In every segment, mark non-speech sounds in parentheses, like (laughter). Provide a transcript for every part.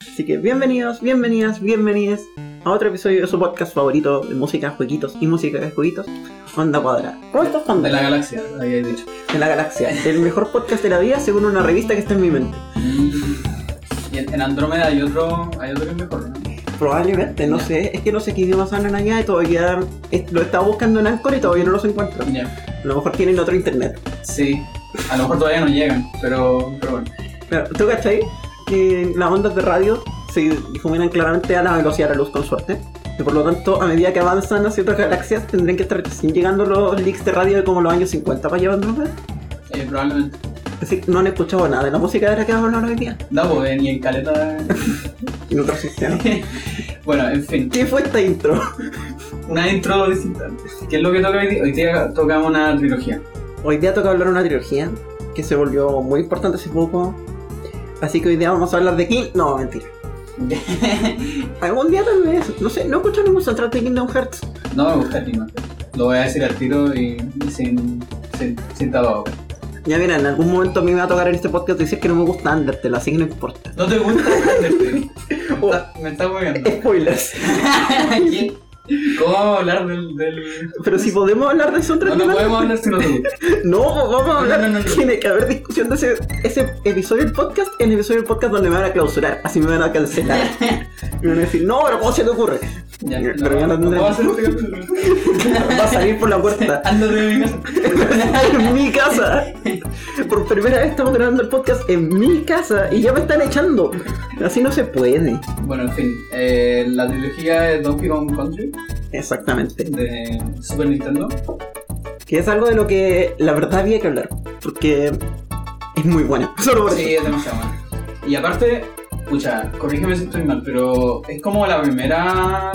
Así que bienvenidos, bienvenidas, bienvenidas a otro episodio de su podcast favorito de música, jueguitos y música de jueguitos, Onda Cuadrada. ¿Cómo estás, Onda? De la galaxia, había dicho. De la galaxia. El mejor podcast de la vida según una revista que está en mi mente. Y en, Andrómeda hay otro, hay otro que es mejor, ¿no? Probablemente, no sé. Es que no sé qué idiomas hablan allá y todavía lo he estado buscando en Anchor y todavía no los encuentro. A lo mejor tienen otro internet. Sí, a lo mejor todavía no llegan, pero, pero bueno. Pero, ¿Tú cachai? Que las ondas de radio se difuminan claramente a la velocidad de la luz con suerte. Y por lo tanto, a medida que avanzan hacia otras galaxias, tendrían que estar llegando los leaks de radio de como los años 50 para Andrómeda. Eh, probablemente. Es decir, no han escuchado nada de la música de la que vamos a hablar hoy día. No, pues ni en caleta. (laughs) En otro sistema. (laughs) bueno, en fin. ¿Qué fue esta intro? Una intro distinta. ¿Qué es lo que toca hoy día? Hoy día tocamos una trilogía. Hoy día toca hablar de una trilogía que se volvió muy importante hace poco. Así que hoy día vamos a hablar de King. No, mentira. (laughs) Algún día tal vez. No sé, no ningún soundtrack de Kingdom Hearts. no me gusta Kingdom Hearts. Lo voy a decir al tiro y, sin, sin, sin. Ya mira, en algún momento a mí me va a tocar en este podcast decir que no me gusta Undertale, así que no importa. ¿No te gusta Undertale? (laughs) Me está moviendo. Spoilers. (laughs) ¿Cómo vamos a hablar del.? del... Pero si podemos hablar de soundtrack No, no de podemos hablar si no. (laughs) No, vamos a hablar. No, no, no, no. Tiene que haber discusión de ese, ese episodio del podcast, el episodio del podcast donde me van a clausurar, así me van a cancelar. (laughs) Me van a decir, no, pero ¿cómo se te ocurre? Ya, Pero ya no tendré-. (laughs) Va a salir por la puerta. Ándate de mi casa. en mi casa. Por primera vez estamos grabando el podcast en mi casa y ya me están echando. Así no se puede. Bueno, en fin, eh, la trilogía de Donkey Kong Country Exactamente. de Super Nintendo. Que es algo de lo que la verdad había que hablar. Porque es muy buena. (laughs) Solo por Sí, eso. es demasiado bueno. Y aparte, escucha, corrígeme si estoy mal, pero es como la primera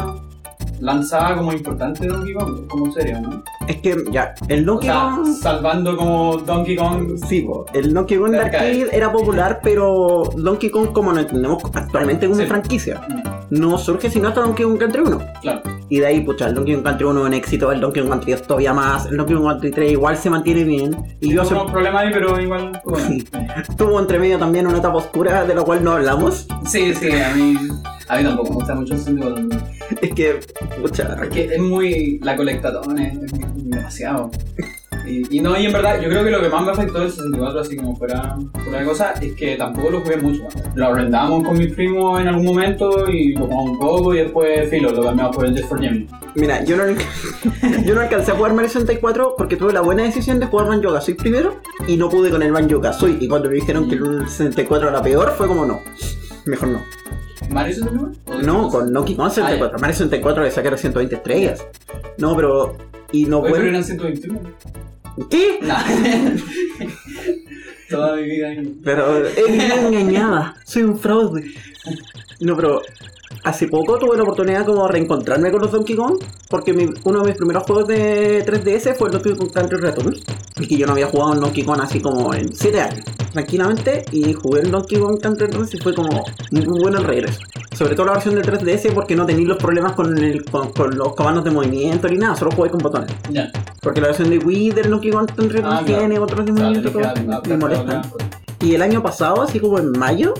lanzada como importante de Donkey Kong, como serio, ¿no? Es que ya, el O Donkey sea, Kong. salvando como Donkey Kong. Sí, po, el Donkey Kong de Arcade. arcade era popular, pero Donkey Kong, como lo entendemos actualmente como Sí. franquicia, Mm, no surge sino hasta Donkey Kong Country 1. Claro. Y de ahí, pucha, el Donkey Kong Country 1 es un éxito, el Donkey Kong Country 2 todavía más, el Donkey Kong Country 3 igual se mantiene bien. Y yo Tuvo problemas ahí, pero igual. Bueno. Sí. tuvo entre medio también una etapa oscura de la cual no hablamos. Sí, sí, a mí. A mí tampoco me gusta mucho el sentido de Es que, pucha, Es que es muy. La colectatón es, es demasiado. Y, y no, y en verdad, yo creo que lo que más me afectó del 64, así como fuera, fuera de cosas, es que tampoco lo jugué mucho. Lo arrendábamos con mis primos en algún momento y lo jugamos un poco y después, filo, lo cambiamos por el Just for Gemini. mira, yo no, (laughs) yo no alcancé a jugar Mario 64 porque tuve la buena decisión de jugar Banjo Kazooie primero y no pude con el Banjo Kazooie. Y cuando me dijeron que el 64 era peor, fue como no. Mejor no. ¿Mario 64? ¿O No, con Donkey Kong 64. Mario 64 le sacaron 120 estrellas. No, pero. Y no Oye, pero pueden. eran 121. ¿Qué? Nah. (laughs) Toda mi vida. Pero he vivido engañada. Soy un fraude. No, pero. Hace poco tuve la oportunidad como de reencontrarme con los Donkey Kong. Porque mi- uno de mis primeros juegos de 3DS fue el Donkey Kong Country Returns. Y que yo no había jugado en Donkey Kong así como en 7 años. Tranquilamente. Y jugué en Donkey Kong Country Returns y fue como muy bueno el regreso. Sobre todo la versión de 3DS porque no tenía los problemas con, el, con, con los comandos de movimiento ni nada. Solo jugué con botones. Ya. Porque la versión de Wii del Donkey Kong Country Returns Ah, claro. tiene otros de Claro, movimiento Me molestan. Y el año pasado, así como en mayo,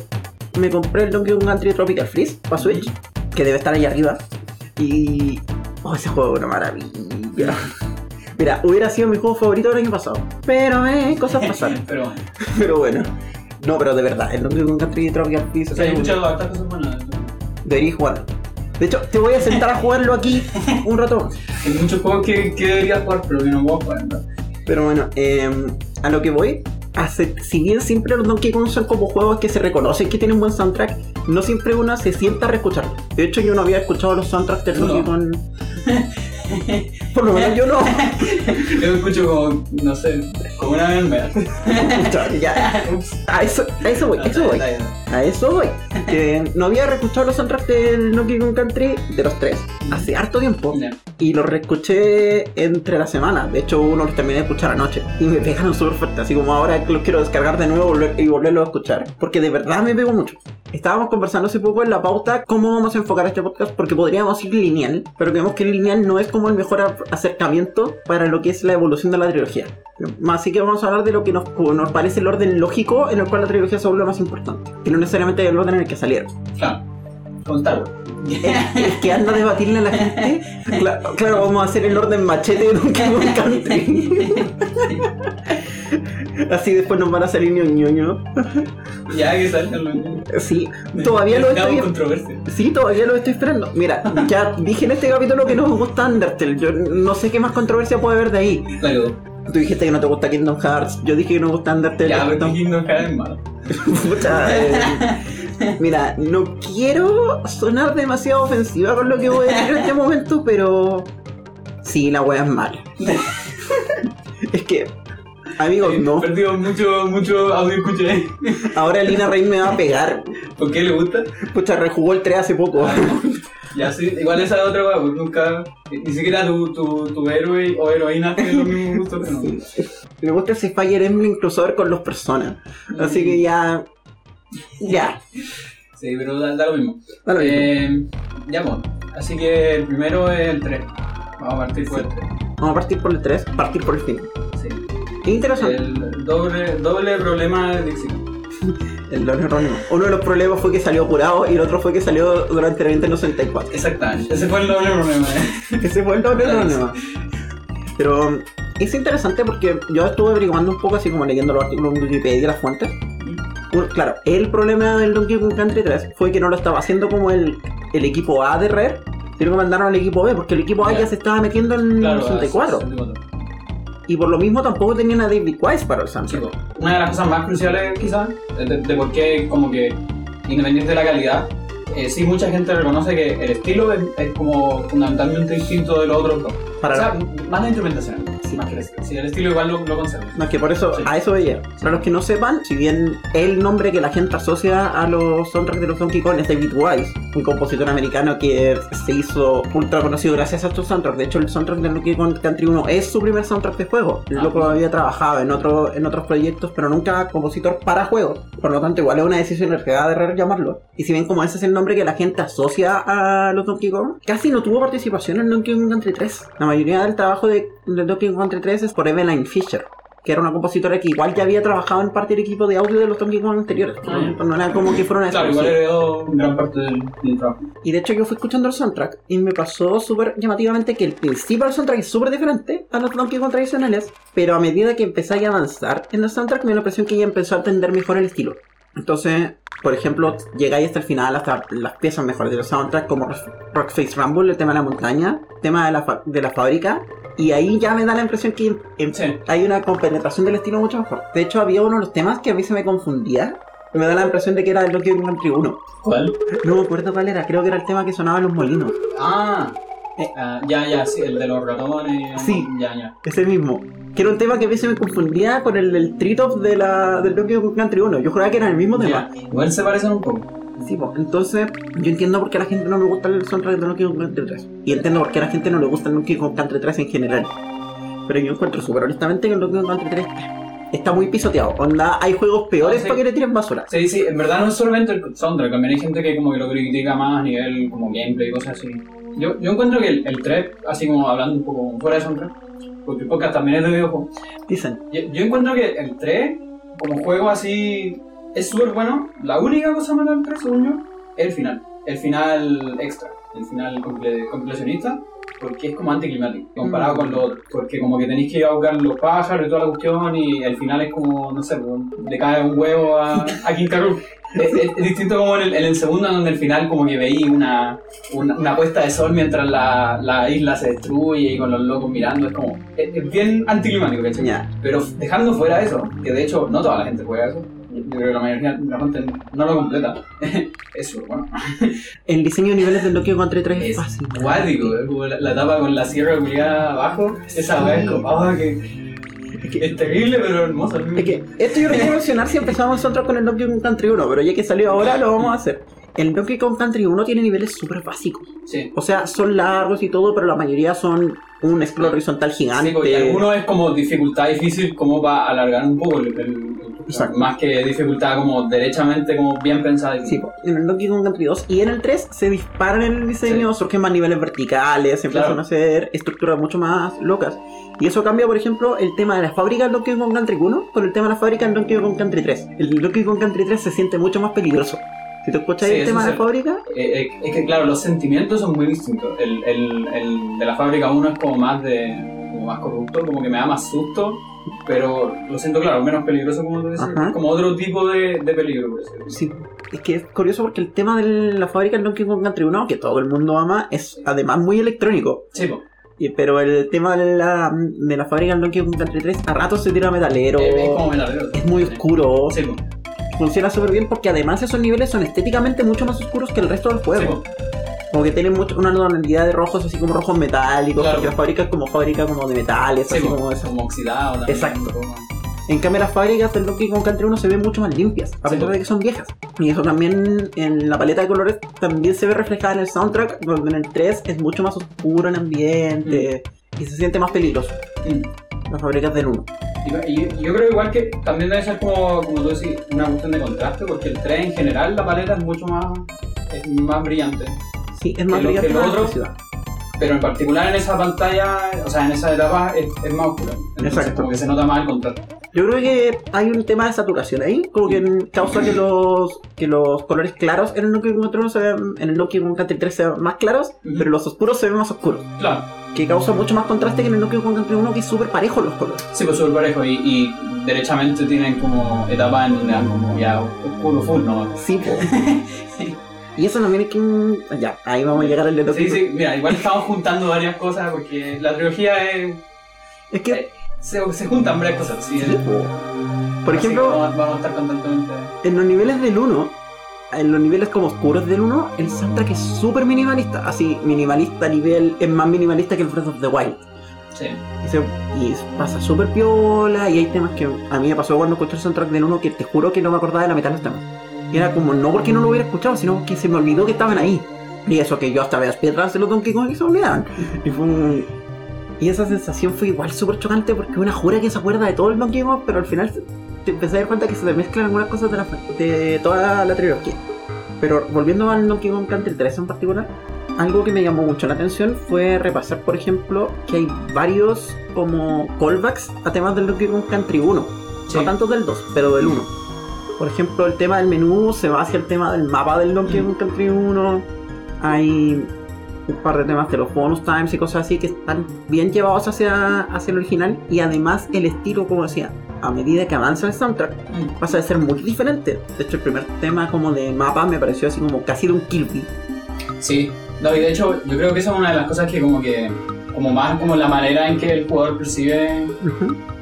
me compré el Donkey Kong Country Tropical Freeze para Switch, que debe estar ahí arriba. Y. Oh, ese juego es una maravilla. Mira, hubiera sido mi juego favorito del año pasado. Pero, eh, cosas pasaron. (laughs) Pero bueno. pero bueno. No, pero de verdad, el Donkey Kong Country Tropical Freeze O sea, escuchado hartas cosas buenas. deberías jugarlo. De hecho, te voy a sentar a jugarlo aquí (laughs) un rato. Hay muchos juegos que, que debería jugar, pero que no puedo jugar, ¿verdad? Pero bueno, eh, a lo que voy, hace- si bien siempre los Donkey Kong son como juegos que se reconocen que tienen buen soundtrack, no siempre uno se sienta a reescucharlo. De hecho, yo no había escuchado los soundtracks del No. Donkey Kong. (laughs) Por lo menos yo no. (laughs) Yo escucho como, no sé, como una mes. (laughs) ya. A eso, a eso voy, a eso voy. A eso voy. Que no había reescuchado los soundtracks del Donkey Kong Country de los tres hace harto tiempo. Ya. Y los reescuché entre la semana. De hecho, uno los terminé de escuchar anoche. Y me pegaron súper fuerte. Así como ahora los quiero descargar de nuevo y volverlos a escuchar. Porque de verdad me pegó mucho. Estábamos conversando hace poco en la pauta cómo vamos a enfocar este podcast porque podríamos ir lineal, pero creemos que lineal no es como el mejor acercamiento para lo que es la evolución de la trilogía. Así que vamos a hablar de lo que nos, nos parece el orden lógico en el cual la trilogía se vuelve más importante, que no necesariamente el orden en el que salieron. Claro. Con Star Wars. El, el que anda a debatirle a la gente, cla- claro, vamos a hacer el orden machete de Donkey Kong Country. Así después nos van a salir ñoño. Ya que salgan los Sí, todavía lo estoy controversia. Sí, todavía lo estoy esperando. Mira, ya dije en este capítulo que no me gusta Undertale. Yo no sé qué más controversia puede haber de ahí. Saludos. Tú dijiste que no te gusta Kingdom Hearts. Yo dije que no me gusta Undertale. Ya, pero Kingdom Hearts es malo. (laughs) Pucha, eh, (laughs) Mira, no quiero sonar demasiado ofensiva con lo que voy a decir en este momento, pero. Sí, la wea es mala. (laughs) es que. Amigos, no. (laughs) Perdido mucho, mucho audio escuché. Ahora Lina Rey me va a pegar. ¿Por qué le gusta? Pucha, rejugó el 3 hace poco. Ya sí, igual esa es otra weá, pues nunca. Ni siquiera tu, tu, tu héroe o heroína tiene los mismos gustos que nosotros. Me gusta ese Fire Emblem crossover con los personas. Así que ya. Ya. Sí, pero da, da lo mismo. Da lo mismo. Eh, ya, pues. Así que el primero es el 3. Vamos a partir por el 3. Vamos a partir por el 3, partir por el fin. Sí. Es interesante. El doble, doble problema de Dixie. (laughs) El doble erróneo. Uno de los problemas fue que salió apurado y el otro fue que salió durante el Nintendo 64. Exactamente. Ese fue el doble problema. eh. (laughs) Ese fue el doble erróneo. Pero um, es interesante porque yo estuve averiguando un poco, así como leyendo los artículos en Wikipedia y las fuentes. Claro, el problema del Donkey Kong Country 3 fue que no lo estaba haciendo como el, el equipo A de Rare, sino que mandaron al equipo B, porque el equipo A Ya. ya se estaba metiendo en Claro, el 64. 64. Y por lo mismo tampoco tenían a David Wise para el Sí, pues. Una de las cosas más cruciales, quizás, de, de por qué, como que, independiente de la calidad, eh, sí mucha gente reconoce que el estilo es, es como fundamentalmente distinto de los otros dos. Para o sea, más la instrumentación, Sí. más que. Sí, el estilo igual lo, lo conserva. No, es que por eso, Sí. a eso veía. Para los que no sepan, si bien el nombre que la gente asocia a los soundtracks de los Donkey Kong es David Wise, un compositor americano que se hizo ultra conocido gracias a estos soundtracks. De hecho, el soundtrack de Donkey Kong Country 1 es su primer soundtrack de juego. El Ah, loco pues. había trabajado en, otro, en otros proyectos, pero nunca compositor para juegos. Por lo tanto, igual es una decisión arriesgada de Rare llamarlo. Y si bien como ese es el nombre que la gente asocia a los Donkey Kong, casi no tuvo participación en Donkey Kong Country 3. La mayoría del trabajo de, de Donkey Kong Country 3 es por Eveline Fisher que era una compositora que igual ya había trabajado en parte del equipo de audio de los Donkey Kong anteriores. Ah, tanto, no era como que fuera una Claro, igual heredó gran parte del, del trabajo. Y de hecho yo fui escuchando el soundtrack y me pasó súper llamativamente que el principio del soundtrack es súper diferente a los Donkey Kong tradicionales, pero a medida que empecé a avanzar en el soundtrack me dio la impresión que ya empezó a entender mejor el estilo. Entonces, por ejemplo, llegáis hasta el final, hasta las piezas mejores del soundtrack, como Rockface Rumble, el tema de la montaña, el tema de la, fa- de la fábrica, y ahí ya me da la impresión que em- Sí. hay una compenetración del estilo mucho mejor. De hecho, había uno de los temas que a mí se me confundía, y me da la impresión de que era el Kong Country 1. ¿Cuál? No me acuerdo cuál era, creo que era el tema que sonaba en los molinos. Ah, Eh. ah, ya, ya, sí, el de los ratones. Sí. Ya, ya. Ese mismo. Que era un tema que a veces me confundía con el del Treetop de la, del Donkey Kong Country 1. Yo juraba que era el mismo tema. Ya, Igual se parecen un poco. Sí, pues, entonces yo entiendo por qué a la gente no le gusta el soundtrack de Donkey Kong Country 3. Y entiendo por qué a la gente no le gusta el Donkey Kong Country 3 en general. Pero yo encuentro súper honestamente que el Donkey Kong Country 3 está muy pisoteado. Onda, hay juegos peores Ah, sí. para que le tiren basura. Sí, sí, en verdad no es solamente el soundtrack, también hay gente que como que lo critica más a nivel como gameplay y cosas así. Yo, yo encuentro que el, el 3, así como hablando un poco fuera de soundtrack, porque el podcast también es de videojuegos, Dicen. yo, yo encuentro que el 3, como juego así, es súper bueno. La única cosa mala del 3, según yo, es el final. El final extra, el final comple- completionista, porque es como anticlimático, comparado Mm. con lo otro. Porque como que tenéis que ir a buscar los pájaros y toda la cuestión, y el final es como, no sé, pues, le cae un huevo a, a King Karoo. Es, es- es distinto como en el, en el segundo, donde el final como que veí una, una, una puesta de sol mientras la, la isla se destruye y con los locos mirando. Es como, es, es bien anticlimático, ¿cachai? Ya. Pero dejando fuera eso, que de hecho no toda la gente juega eso, yo creo que la mayoría de la gente no lo completa. (laughs) eso, bueno, (laughs) El diseño de niveles del Kong Country 3 es fácil. la, la tapa con la sierra culiada abajo, esa weá es como, ah, que, es terrible pero hermoso. Es que esto yo lo quiero mencionar si empezamos nosotros con el Donkey Kong Country 1, pero ya que salió ahora lo vamos a hacer. El Donkey Kong Country 1 tiene niveles súper básicos. Sí. O sea, son largos y todo, pero la mayoría son un scroll horizontal gigante. Sí, porque alguno es como dificultad difícil como para alargar un poco el, el- Exacto. más que dificultad como derechamente como bien pensada. Sí, en el Donkey Kong Country 2 y en el 3 se disparan en el diseño, surgen más niveles verticales, se empiezan Claro. a hacer estructuras mucho más locas. Y eso cambia, por ejemplo, el tema de la fábrica del Donkey Kong Country 1 con el tema de la fábrica del Donkey Kong Country 3. El Donkey Kong Country 3 se siente mucho más peligroso. Si te escuchas Sí, el tema de la fábrica, Eh, eh, es que claro, los sentimientos son muy distintos. El, el, el de la fábrica 1 es como más de como más corrupto, como que me da más susto, pero lo siento claro, menos peligroso como tú Ajá. como otro tipo de, de peligro. por decirlo sí. Es que es curioso porque el tema de la fábrica del Donkey Kong Country 1, que todo el mundo ama, es además muy electrónico. Sí, po. Y- Pero el tema de la, de la fábrica del Donkey Kong Country 3 a ratos se tira metalero. Eh, es como metalero. es muy oscuro. Sí, po. Funciona súper bien porque además esos niveles son estéticamente mucho más oscuros que el resto del juego. Como que tienen mucho, una tonalidad de rojos así como rojos metálicos, Claro. porque la fábrica es como fábrica como de metales, Sí, así como como oxidado también. Exacto. como- En cambio las fábricas del Donkey Kong Country 1 se ven mucho más limpias, a pesar de que son viejas. Y eso también en la paleta de colores también se ve reflejada en el soundtrack, donde en el 3 es mucho más oscuro el ambiente y se siente más peligroso. Mm. Las fábricas del 1. Y, yo creo igual que también debe ser como, como tú decís, una cuestión de contraste, porque el 3 en general la paleta es mucho más, es más brillante. Sí, es más Que lo- que brillante lo otro-. Pero en particular en esa pantalla, o sea, en esa etapa es, es más oscura. Entonces Exacto. como que se nota más el contraste. Yo creo que hay un tema de saturación ahí, como que causa que los que los colores claros en el Country 1 se vean, en el Donkey Kong Country 3 se vean más claros, pero los oscuros se ven más oscuros, Claro, que causa mucho más contraste que en el Donkey Kong Country 1 que es súper parejo los colores. sí, pues súper parejo y, y derechamente tienen como etapas en donde dan como ya oscuro full, ¿no? Sí, po. y eso también es que ya, ahí vamos a llegar al de Sí, sí, mira, igual estamos juntando varias cosas porque la trilogía es... Es que, eh, se, se juntan varias cosas, sí. sí, po. por Así ejemplo, vamos, vamos a estar constantemente... en los niveles del 1, en los niveles como oscuros del 1, el soundtrack es súper minimalista, así minimalista a nivel, es más minimalista que el Breath of the Wild. Sí. Y, se- y pasa súper piola y hay temas que a mí me pasó cuando escuché el soundtrack del 1 que te juro que no me acordaba de la mitad de los temas. Y era como, no porque no lo hubiera escuchado, sino que se me olvidó que estaban ahí. Y eso que yo hasta veía speedruns de los Donkey Kong y se olvidaban. Y fue un- Y esa sensación fue igual súper chocante porque una jura que se acuerda de todo el Donkey Kong, pero al final te empecé a dar cuenta que se te mezclan algunas cosas de, la, de toda la trilogía. Pero volviendo al Donkey Kong Country 3 en particular, algo que me llamó mucho la atención fue repasar, por ejemplo, que hay varios como callbacks a temas del Donkey Kong Country 1. Sí. No tanto del 2, pero del 1. Por ejemplo, el tema del menú se va hacia el tema del mapa del Donkey Kong Country 1. Hay un par de temas de los bonus times y cosas así que están bien llevados hacia, hacia el original. Y además el estilo, como decía, a medida que avanza el soundtrack, pasa de ser muy diferente. De hecho, el primer tema como de mapa me pareció así como casi de un Kirby. Sí, no, y de hecho yo creo que esa es una de las cosas que como que, como más como la manera en que el jugador percibe,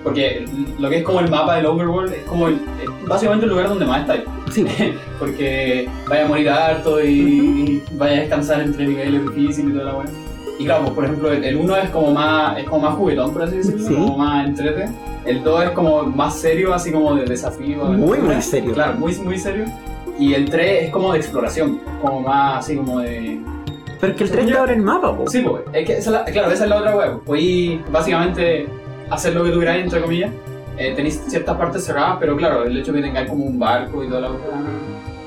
porque lo que es como el mapa del overworld es como el, es básicamente el lugar donde más está, Sí, (laughs) porque vaya a morir harto y, y vaya a descansar entre niveles difíciles y toda la buena. Y claro, pues, por ejemplo, el- el 1 es como más es como más juguetón, por así decirlo, Sí. como más entrete. El 2 es como más serio, así como de desafío. Muy, muy serio. Claro, muy, muy serio. Y el 3 es como de exploración, como más así como de... pero es que el 3 te abre el mapa, po. Sí, pues, es que esa es la, claro, esa es la otra web. Podéis básicamente hacer lo que tú queráis, entre comillas. Eh, tenéis ciertas partes cerradas, pero claro, el hecho de que tengáis como un barco y toda la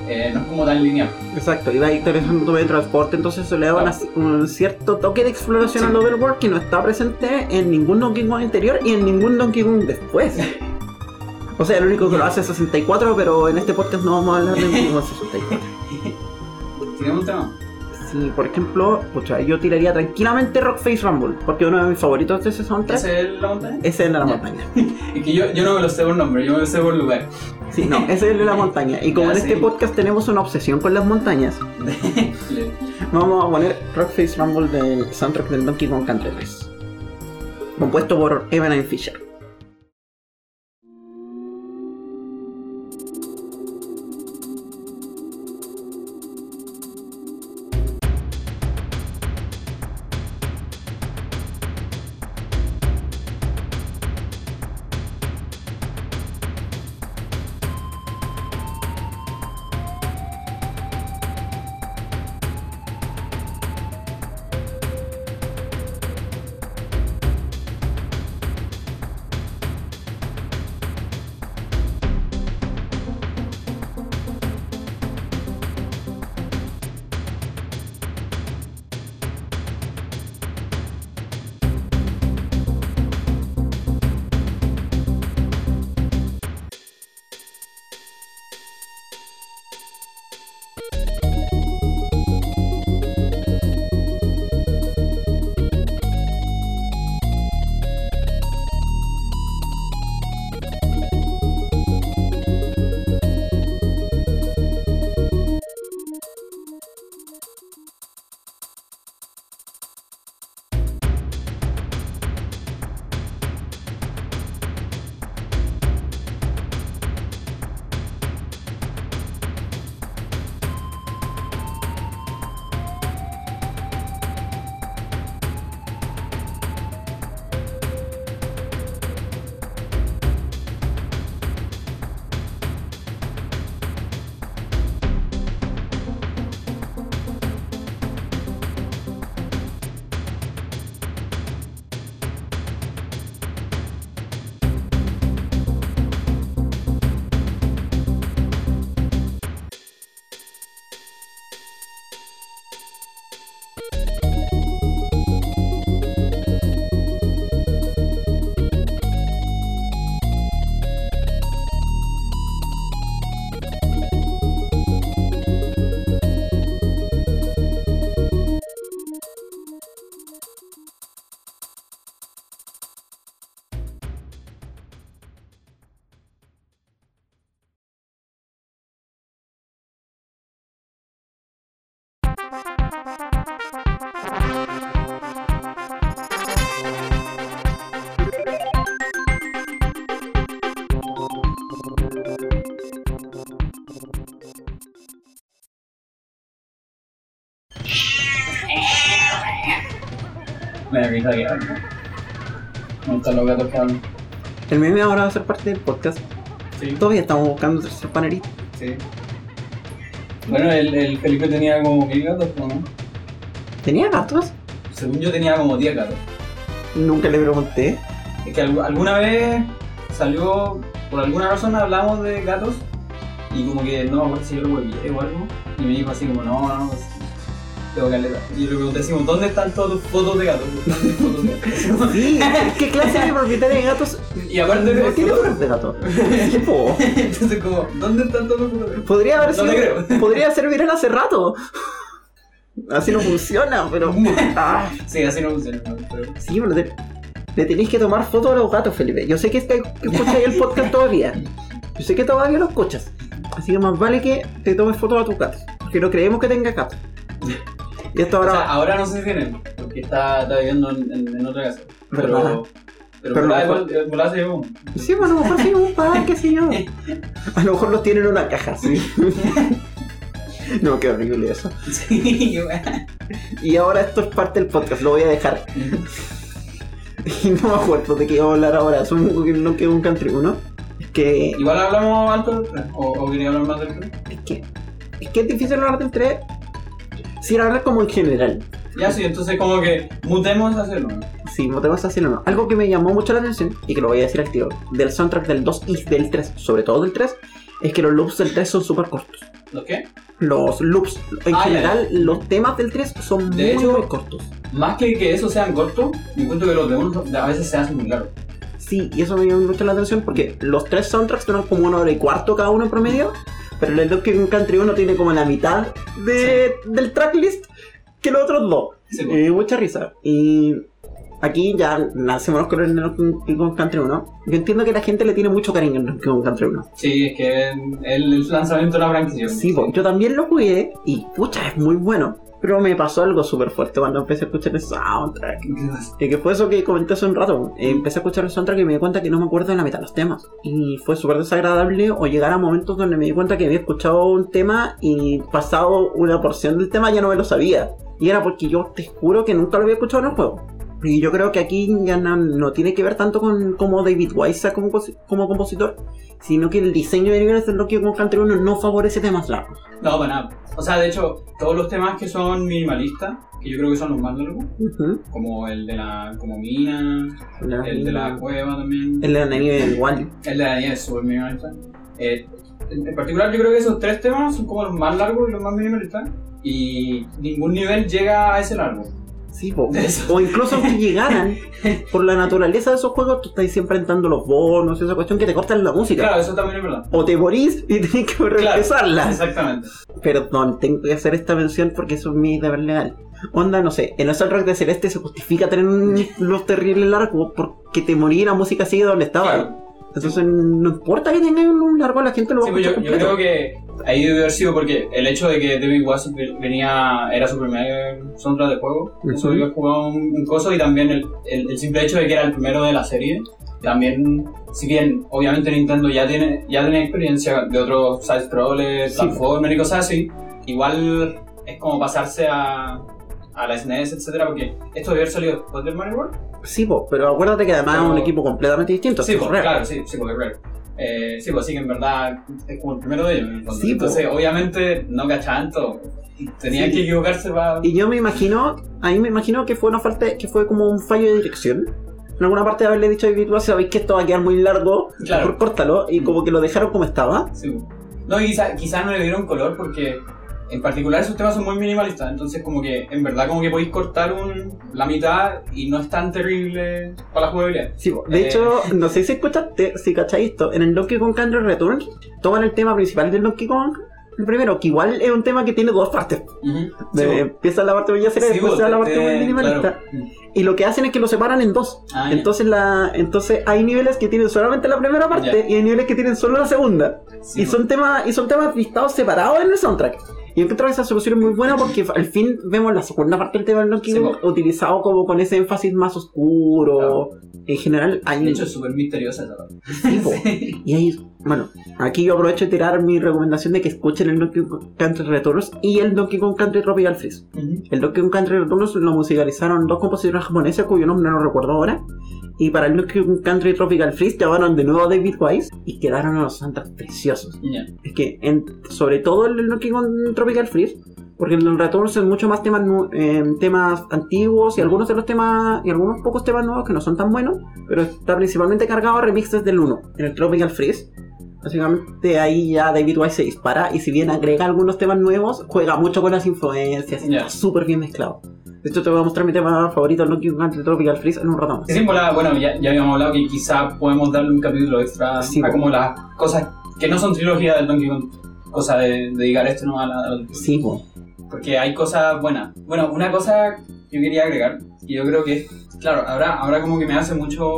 eh, no es como tan lineal. Exacto, y va tu medio de transporte, entonces eso le da un cierto toque de exploración Sí. al Overworld que no está presente en ningún Donkey Kong anterior y en ningún Donkey Kong después. O sea, el único que lo hace es 64, pero en este podcast no vamos a hablar de Donkey Kong 64. Tenemos un tema. Sí, por ejemplo, pucha, yo tiraría tranquilamente Rock Face Rumble, porque uno de mis favoritos de ese soundtrack ¿Ese es la montaña? es el de la montaña. (laughs) Y que yo, yo no me lo sé por nombre, yo me lo sé por lugar. Sí, no, ese es el de la (laughs) montaña. Y como Ya, en este sí. podcast tenemos una obsesión con las montañas, (laughs) Vamos a poner Rockface Rumble del soundtrack del Donkey Kong Country 3. Compuesto por Evan Me da risa que Me gustan los gatos El meme ahora va a ser parte del podcast. Sí. Todavía estamos buscando tercer panerito. Sí. Bueno, el, el Felipe tenía como mil gatos, ¿no? ¿Tenía gatos? Según yo tenía como 10 gatos. Nunca le pregunté. Es que algu- alguna vez salió, por alguna razón hablamos de gatos y como que no me acuerdo si yo lo huevié o algo y me dijo así como no, no, pues, tengo caleta. Y le pregunté así como, ¿dónde están todas tus fotos de gatos? ¿Dónde están mis fotos de gatos? (laughs) Sí, ¿qué clase de propietario de gatos? y aparte No de tiene fotos de gato. (laughs) Sí, po. entonces como, ¿dónde están todas tus fotos de gatos? Podría haber No sido. creo. Podría ser viral hace rato. Así no funciona, pero. Ah, (laughs) Sí, así no funciona. Pero, sí, pero te- le tenéis que tomar fotos a los gatos, Felipe. Yo sé que, está- que escucháis el podcast (laughs) todavía. Yo sé que todavía lo escuchas. Así que más vale que te tomes fotos a tus gatos. Porque no creemos que tenga gatos. Y esto (laughs) o ahora. sea, ahora no sé si tienen, porque está, está viviendo en, en, en otra casa. Pero, pero, Pero volada volada se llevó uno. Sí, bueno, a lo mejor sí, un par, qué sé yo. A lo mejor los tienen en una caja, sí. (laughs) No, qué horrible eso. Sí, (laughs) yo- Y ahora esto es parte del podcast, lo voy a dejar. (laughs) Y no me acuerdo de qué iba a hablar ahora, supongo que no quedó un country uno. Es que, Igual hablamos alto del 3, o, o quería hablar más del 3. es que. Es que es difícil hablar del 3 sin hablar como en general. Ya sí, entonces como que mutemos a hacerlo. ¿no? Sí, no te vas a decir o no. Algo que me llamó mucho la atención, y que lo voy a decir al tiro, del soundtrack del 2 y del 3, sobre todo del 3, es que los loops del 3 son súper cortos. ¿Los qué? Los loops, en Ah, ya, general, los temas del 3 son De muy, hecho- muy cortos. Más que que esos sean cortos, me encuentro que los de uno a veces se hacen muy largos. Sí, y eso me llamó mucho la atención porque los tres soundtracks duran como una hora y cuarto cada uno en promedio, pero el Donkey Country 1 tiene como la mitad de, del tracklist que los otros dos. Sí, pues. Eh, mucha risa. Y aquí ya nacemos con el Donkey Kong Country 1. Yo entiendo que la gente le tiene mucho cariño Donkey Kong Country 1. Sí, es que el, el lanzamiento de la franquicia. Sí, po, yo también lo jugué y pucha, es muy bueno. Pero me pasó algo súper fuerte cuando empecé a escuchar el soundtrack. (laughs) Y que fue eso que comenté hace un rato. Eh, Empecé a escuchar el soundtrack y me di cuenta que no me acuerdo de la mitad de los temas. Y fue súper desagradable o llegar a momentos donde me di cuenta que había escuchado un tema y pasado una porción del tema ya no me lo sabía. Y era porque yo te juro que nunca lo había escuchado en el juego. Y yo creo que aquí ya no, no tiene que ver tanto con como David sea como, como compositor, sino que el diseño de niveles del Donkey Kong Country 1 no favorece temas largos. No, para nada. O sea, de hecho, todos los temas que son minimalistas, que yo creo que son los más largos, Ujú. como el de la como mina, El de la- el de la cueva también, El de la nieve igual. el de la nieve es súper minimalista. Eh, en particular, yo creo que esos tres temas son como los más largos y los más minimalistas, y ningún nivel llega a ese largo. Sí, po. O incluso aunque llegaran, por la naturaleza de esos juegos, tú estás siempre entrando los bonos, esa cuestión que te cortan la música. Claro, eso también es verdad. O te morís y tenés que Claro, reempezarla. Exactamente. Perdón, tengo que hacer esta mención porque eso es mi deber legal. Onda, no sé, en el soundtrack de Celeste se justifica tener un- los terribles largos porque te morí y la música sigue donde estaba. Claro. Entonces no importa que tengan un largo, la gente lo va Sí, a pues yo, escuchar yo completo. creo que ahí debe haber sido porque el hecho de que David Wise venía, era su primer soundtrack de juego, eso yo jugado un, un coso y también el, el- el simple hecho de que era el primero de la serie, también, si bien obviamente Nintendo ya tiene, ya tiene experiencia de otros side-scrollers, Sí. platformer y cosas así, igual es como pasarse a, a la SNES, etcétera, porque esto debe haber salido después del Mario World. Sí, po, pero acuérdate que además Pero- es un equipo completamente distinto. Sí, Rare. claro, sí, sí, porque es. Eh, sí, pues sí que en verdad es como el primero de ellos. en. Sí, Entonces, pues. obviamente, no cachaban todo. Tenían Sí. que equivocarse para. Y yo me imagino, a mí me imagino que fue una falta, que fue como un fallo de dirección. En alguna parte de haberle dicho a Wise, sabéis que esto va a quedar muy largo, Claro. mejor córtalo, y como que lo dejaron como estaba. Sí. No, y quizás quizá no le dieron color porque, en particular, esos temas son muy minimalistas. Entonces, como que en verdad, como que podéis cortar un, la mitad y no es tan terrible para la jugabilidad. Sí, de Eh. hecho, no sé si escuchaste, si cacháis esto, en el Donkey Kong Country Returns toman el tema principal del Donkey Kong, el primero, que igual es un tema que tiene dos partes. Ujú. De- Sí, empieza la parte muy yacera y Sí, después se va la te- parte muy minimalista. claro. Y lo que hacen es que lo separan en dos. Ah, entonces, la, entonces hay niveles que tienen solamente la primera parte y hay niveles que tienen solo la segunda. Sí, y son temas y son temas listados separados en el soundtrack. Y encuentro que esa solución es muy buena porque al fin vemos la segunda parte del tema del Donkey Sí, utilizado como con ese énfasis más oscuro. En general hay De hecho, es súper misteriosa esa parte. sí, po. (laughs) Sí. y hay Bueno, aquí yo aprovecho de tirar mi recomendación de que escuchen el Donkey Kong Country Returns y el Donkey Kong Country Tropical Freeze. El Donkey Kong Country Returns lo musicalizaron dos compositores japoneses cuyo nombre no recuerdo ahora. Y para el Donkey Kong Country Tropical Freeze llamaron de nuevo a David Wise y quedaron los soundtracks preciosos. Ya. Es que, en- sobre todo el Donkey Kong Tropical Freeze, porque en el Returns es mucho más temas, eh, temas antiguos y algunos de los temas, y algunos pocos temas nuevos que no son tan buenos, pero está principalmente cargado a remixes del 1. En el Tropical Freeze, básicamente ahí ya David Wise se dispara y si bien agrega algunos temas nuevos, juega mucho con las influencias y Ya. está súper bien mezclado. De hecho, te voy a mostrar mi tema favorito, Donkey Kong Country Tropical Freeze, en un rato más. Sí, bueno, ya, ya habíamos hablado que quizá podemos darle un capítulo extra Sí, a como las cosas que no son trilogía del Donkey Kong. Cosa de dedicar esto no a la. a la- Sí, po. Porque hay cosas buenas. Bueno, una cosa que yo quería agregar, y yo creo que, claro, ahora, ahora como que me hace mucho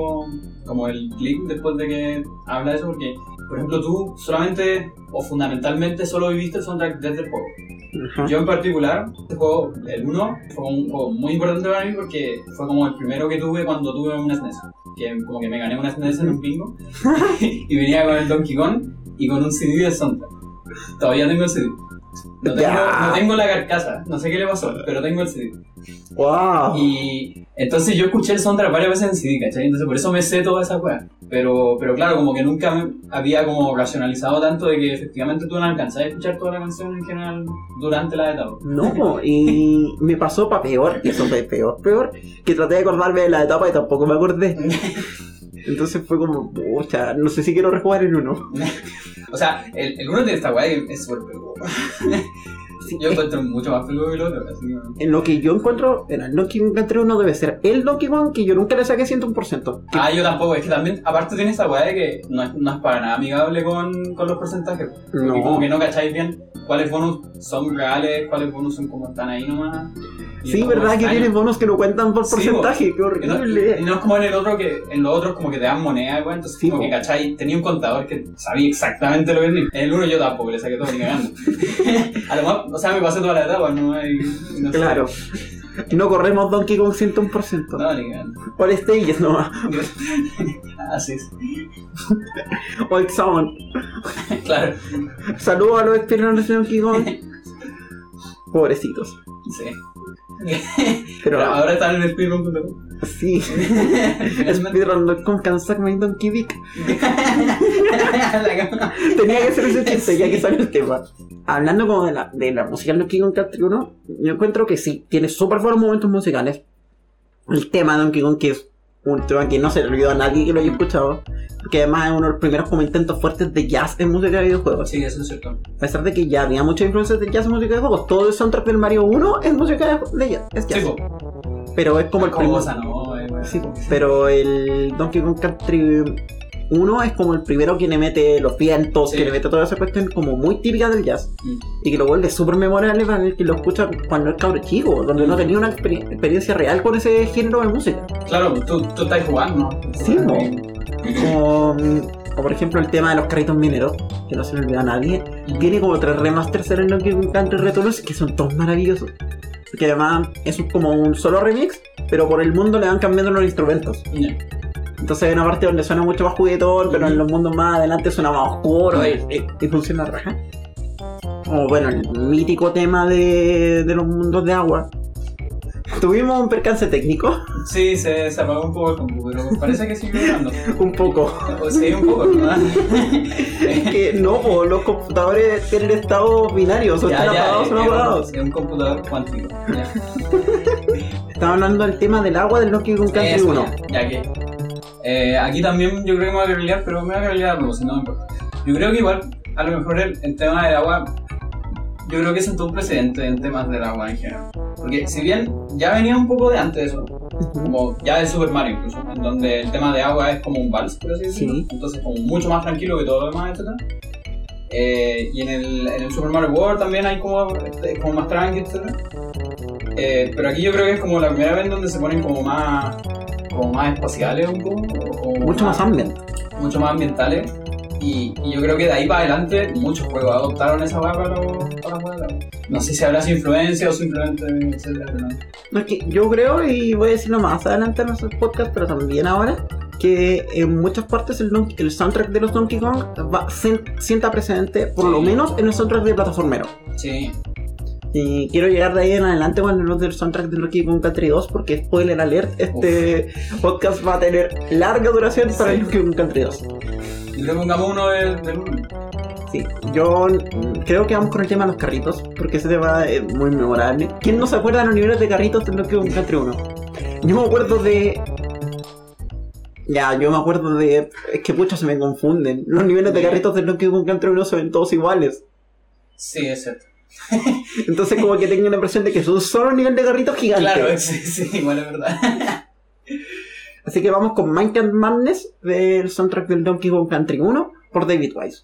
como el clic después de que habla de eso, porque, por ejemplo, tú solamente o fundamentalmente solo viviste el soundtrack desde el juego. Ajá. Yo en particular, este juego, el 1, fue un juego muy importante para mí porque fue como el primero que tuve cuando tuve una SNES. Que como que me gané una SNES en un bingo (laughs) (laughs) y venía con el Donkey Kong y con un CD de soundtrack. Todavía tengo el CD. No tengo, no tengo la carcasa, no sé qué le pasó, pero tengo el CD. Wow. Y entonces yo escuché el soundtrack varias veces en CD, ¿cachai? Entonces por eso me sé toda esa weá. Pero, pero claro, como que nunca había como racionalizado tanto de que efectivamente tú no alcanzás a escuchar toda la canción en general durante la etapa. No, y (laughs) me pasó para peor, y eso fue peor, peor, que traté de acordarme de la etapa y tampoco me acordé. (laughs) Entonces fue como, pucha, no sé si quiero rejugar en uno. (laughs) O sea, el, el uno tiene esta weá es súper. (laughs) Sí, Yo encuentro mucho más peludo que el otro, así que... En lo que yo encuentro, en el Donkey Kong Country 1 debe ser el Donkey Kong que yo nunca le saqué 100%. Que- Ah, yo tampoco, es que también, aparte tiene esta weá de que no es, no es para nada amigable con, con los porcentajes. No. como que no cacháis bien cuáles bonus son reales, cuáles bonus son como están ahí nomás. Y sí, verdad que extraño. tiene bonos que no cuentan por Sí, porcentaje, qué Y no, y horrible. no es como en el otro que en los otros como que te dan moneda, weón, entonces Sí, como po. que cachai, tenía un contador que sabía exactamente lo que tenía. En el uno yo tampoco le saqué todo ni cagando. (laughs) (laughs) A lo mejor, o sea, me pasé toda la etapa, no hay. No sé. Claro. No corremos Donkey Kong 100%. No, ni cagando. All stages nomás. (laughs) Así es. All sound. Claro. Saludos a los speedrunners de Donkey Kong. (laughs) Pobrecitos. Sí. Pero Pero ahora están en el speedrun.com. sí. Speedrun.com can suck my Donkey Dick. Tenía que ser ese chiste ya que salió el tema. Hablando como de la, de la música de Donkey Kong Country 1, yo encuentro que sí, tiene súper buenos momentos musicales. El tema de Donkey Kong, que es un tema que no se le olvidó a nadie que lo haya escuchado, porque además es uno de los primeros como intentos fuertes de jazz en música de videojuegos. Sí, eso es cierto. A pesar de que ya había muchas influencias de jazz en música de juegos, todo el soundtrack del Mario 1 es música de, jazz. Es jazz. Pero es como el primer. nova, eh, weón. Sí, pero el Donkey Kong Country 1 es como el primero que le mete los vientos, Sí. que le mete toda esa cuestión como muy típica del jazz Mm. y que lo vuelve súper memorable para el que lo escucha cuando es cabro chico, donde no tenía una exper- experiencia real con ese género de música. Claro, tú, tú estás jugando, ¿no? Sí, po. Como, o por ejemplo el tema de los carritos mineros, que no se le olvida a nadie, tiene como tres remasters en Donkey Kong Country Returns que son todos maravillosos. Porque además es como un solo remix, pero por el mundo le van cambiando los instrumentos. Entonces hay una parte donde suena mucho más juguetón, pero en los mundos más adelante suena más oscuro y, y- y funciona raja. O bueno, el mítico tema de, de los mundos de agua. Tuvimos un percance técnico, Sí, se, se apagó un poco el compu, pero parece que sigue grabando. (laughs) un poco. O Sí, un poco, ¿no? Es que no, po, los computadores tienen estados binarios, o Ya, están ya, apagados o no apagados. es un computador cuántico. (laughs) Estaba hablando del tema del agua del Donkey Kong Country Eso, 1. Ya, ya que. eh, aquí también yo creo que me voy a carrilear, pero me voy a no, si no me importa. Yo creo que igual, a lo mejor el, el tema del agua, yo creo que sentó un precedente en temas del agua en general. Porque si bien ya venía un poco de antes eso, como ya de Super Mario incluso, en donde el tema de agua es como un vals, por así decirlo. Sí. Entonces como mucho más tranquilo que todo lo demás, etc. Eh, y en el, en el Super Mario World también hay como, es como más tranqui, etc. Eh, pero aquí yo creo que es como la primera vez donde se ponen como más, como más espaciales un poco. o- o Mucho más ambient. mucho más ambientales. Y, y yo creo que de ahí para adelante muchos juegos adoptaron esa hueá para agua. No sé si habrá su influencia o simplemente etcétera, no. Es que yo creo, y voy a decirlo más adelante en nuestro podcast, pero también ahora, que en muchas partes el, Don- el soundtrack de los Donkey Kong va- se- sienta precedente, por lo menos en el soundtrack de plataformero. Sí. Y quiero llegar de ahí en adelante cuando hablemos del soundtrack de Donkey Kong Country 2, porque spoiler alert, este podcast va a tener larga duración para Sí. Donkey Kong Country 2. Y le pongamos uno del, del uno. Sí, yo creo que vamos con el tema de los carritos, porque ese tema es muy memorable. ¿Quién no se acuerda de los niveles de carritos de Donkey Kong Country 1? Yo me acuerdo de... Ya, yo me acuerdo de... Es que pucha se me confunden. Los niveles de carritos de Donkey Kong Country 1 se ven todos iguales. Sí, es cierto. Entonces como que tengo la impresión de que son solo un nivel de carritos gigantes. Claro, (laughs) sí, sí, igual es verdad. Así que vamos con Minecraft Madness del soundtrack del Donkey Kong Country 1 por David Wise.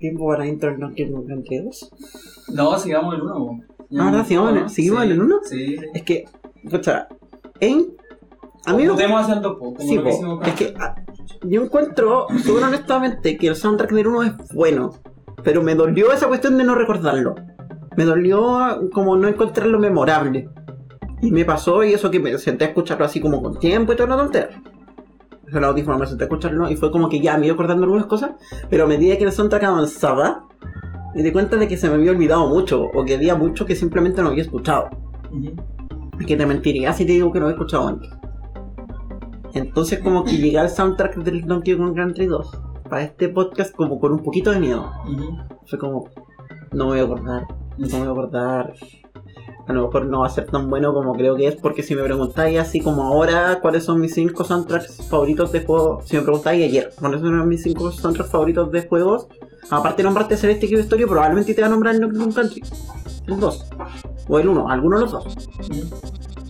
Tiempo para intro del Donkey Kong Country 2. No, sigamos el 1. Ah, ¿verdad? Sigamos seguimos en el uno. Sí. Es que, pucha, en... A mí Podemos hacer dos, po, Sí, que po, es que ah, yo encuentro, súper honestamente, que el soundtrack del 1 es bueno, pero me dolió esa cuestión de no recordarlo. Me dolió como no encontrarlo memorable. Y me pasó y eso que me senté a escucharlo así como con tiempo y toda la tontera. El audífono me senté a escucharlo y fue como que ya me iba acordando algunas cosas, pero a medida que el soundtrack avanzaba, me di cuenta de que se me había olvidado mucho, o que había mucho que simplemente no había escuchado. Ujú. Que te mentiría si te digo que no he escuchado antes. Entonces como que llegué al soundtrack del Donkey Kong Country 2 para este podcast como con un poquito de miedo. Fue como, no me voy a acordar, no me voy a acordar. A lo mejor no va a ser tan bueno como creo que es, porque si me preguntáis así como ahora cuáles son mis 5 soundtracks favoritos de juegos, si me preguntáis ayer cuáles son mis 5 soundtracks favoritos de juegos, aparte de nombrarte Celeste y Historia, probablemente te va a nombrar el Kong Country. El 2. O el 1, alguno de los dos.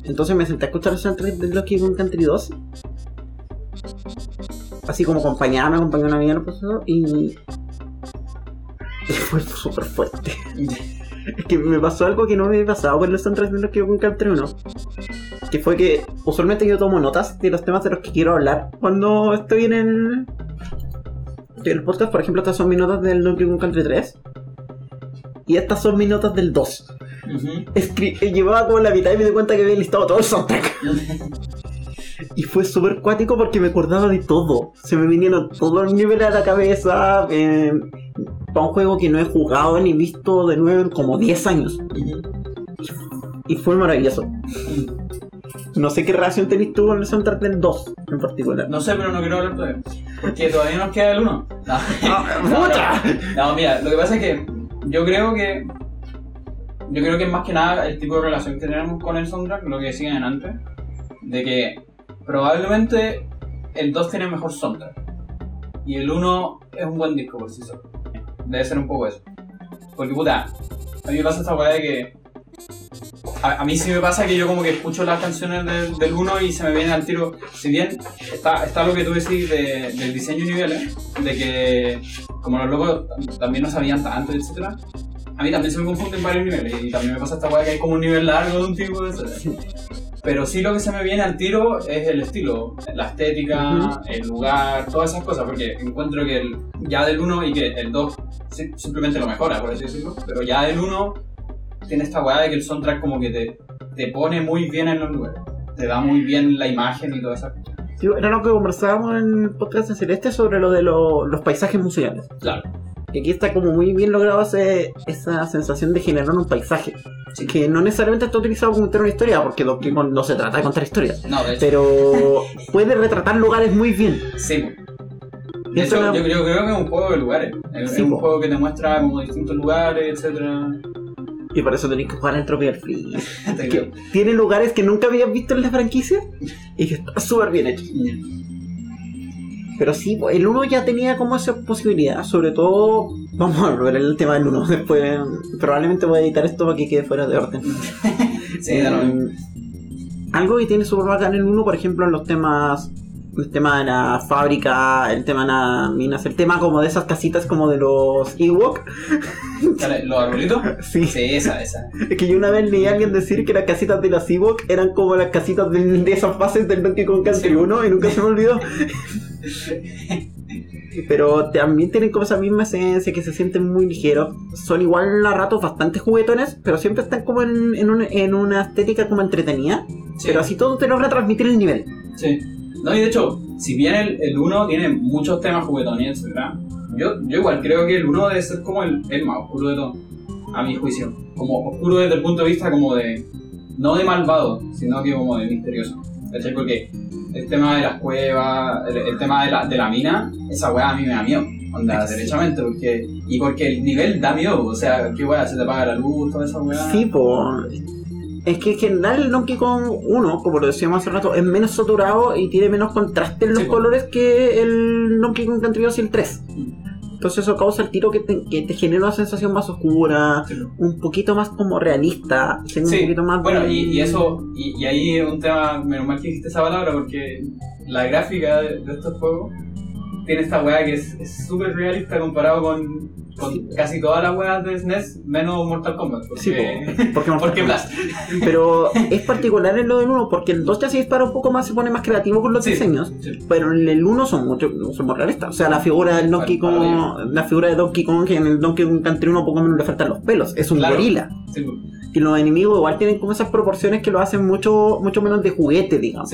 Entonces me senté a escuchar el soundtrack Donkey Kong Country 2. Así como acompañada, me acompañó una amiga en el proceso y. y (laughs) fue súper fuerte. (laughs) Es que me pasó algo que no me había pasado con los soundtracks de Donkey Kong Country 1. Que fue que usualmente yo tomo notas de los temas de los que quiero hablar cuando estoy en el. estoy en el podcast. Por ejemplo, estas son mis notas del Kong Country 3. Y estas son mis notas del 2. Ujú. Escri- llevaba como la mitad y me di cuenta que había listado todo el soundtrack. (laughs) Y fue súper cuático porque me acordaba de todo. Se me vinieron todos los niveles a la cabeza. eh, para un juego que no he jugado ni visto de nuevo en como 10 años. Y fue maravilloso. No sé qué relación tenéis tú con el soundtrack del 2 en particular. No sé, pero no quiero hablar todavía. Porque todavía nos queda el 1. No. No, no, mira, lo que pasa es que yo creo que. Yo creo que es más que nada el tipo de relación que tenemos con el soundtrack, lo que decían antes, de que probablemente el 2 tiene mejor soundtrack y el 1 es un buen disco por sí solo. Debe ser un poco eso. Porque puta, a mí me pasa esta weá de que. A, mí sí me pasa que yo como que escucho las canciones del, del 1 y se me viene al tiro. Si bien está, está lo que tú decís de- del diseño de niveles, de que como los locos tam- también no sabían tanto, etc. A mí también se me confunden varios niveles y también me pasa esta weá que hay como un nivel largo de un tipo, etc. Pero sí lo que se me viene al tiro es el estilo, la estética, el lugar, todas esas cosas, porque encuentro que el, ya del 1 y que el 2 si- simplemente lo mejora, por así decirlo, pero ya del 1 tiene esta weá de que el soundtrack como que te, te pone muy bien en los lugares, te da muy bien la imagen y todas esas cosas. Sí, Era lo que conversábamos en el podcast de Celeste sobre lo de lo- los paisajes museales. Claro. Que aquí está como muy bien logrado ese- esa sensación de generar un paisaje. Sí. Que no necesariamente está utilizado para contar una historia, porque Donkey Kong no se trata de contar historias. No, de Pero puede retratar lugares muy bien. sí. De hecho, yo, yo creo que es un juego de lugares. Es, Sí, es un po. juego que te muestra como distintos lugares, etcétera. Y por eso tenéis que jugar en Tropical Freeze. (laughs) Que tiene lugares que nunca habías visto en la franquicia y que está súper bien hecho. Pero sí, el 1 ya tenía como esa posibilidad, sobre todo, vamos a volver al tema del 1, (laughs) después probablemente voy a editar esto para que quede fuera de orden. (laughs) Sí. Eh, algo que tiene súper bacán el 1, por ejemplo, en los temas, el tema de la fábrica, el tema de las minas, el tema como de esas casitas como de los Ewok. ¿Los arbolitos? (laughs) Sí, Sí, esa, esa. es que yo una vez leí a alguien decir que las casitas de los Ewok eran como las casitas de, de esas fases del Donkey Kong Country Sí. 1 y nunca se me olvidó. (laughs) Pero también tienen como esa misma esencia que se sienten muy ligeros. Son igual a ratos bastante juguetones, pero siempre están como en, en, un- en una estética como entretenida. Sí. Pero así todo te logra transmitir el nivel. Sí. No, y de hecho, si bien el, el 1 tiene muchos temas juguetones, etc., yo, yo igual creo que el 1 debe ser como el, el más oscuro de todo, a mi juicio. Como oscuro desde el punto de vista como de, no de malvado, sino que como de misterioso. ¿Cachai? Porque el tema de las cuevas, el, el tema de la, de la mina, esa weá a mí me da miedo. Onda, Sí. derechamente, porque, y porque el nivel da miedo, o sea, qué weá, se te apaga la luz, toda esa weá. Sí, pues. Es que en general el Donkey Kong 1, como lo decíamos hace rato, es menos saturado y tiene menos contraste en los Sí, colores que el Donkey Kong Country 2 y el 3. Entonces eso causa el tiro que te, que te genera una sensación más oscura, Sí. un poquito más como realista, tiene un Sí, poquito más Bueno, de- y, y eso, y, y ahí es un tema, menos mal que dijiste esa palabra, porque la gráfica de, de estos juegos tiene esta weá que es súper realista comparado con, con Sí. casi todas las weas de SNES, menos Mortal Kombat. Porque, Sí, po, porque, porque Blast. (laughs) Pero es particular en lo del 1, porque el 2 ya se dispara un poco más, se pone más creativo con los Sí. diseños. Sí. Pero en el 1 son mucho son muy realistas. O sea, la figura del Donkey Para- para Kong, la figura de Donkey Kong, que en el Donkey Kong Country 1 poco menos le faltan los pelos. Es un Claro. gorila. Y los enemigos igual tienen como esas proporciones que lo hacen mucho, mucho menos de juguete, digamos.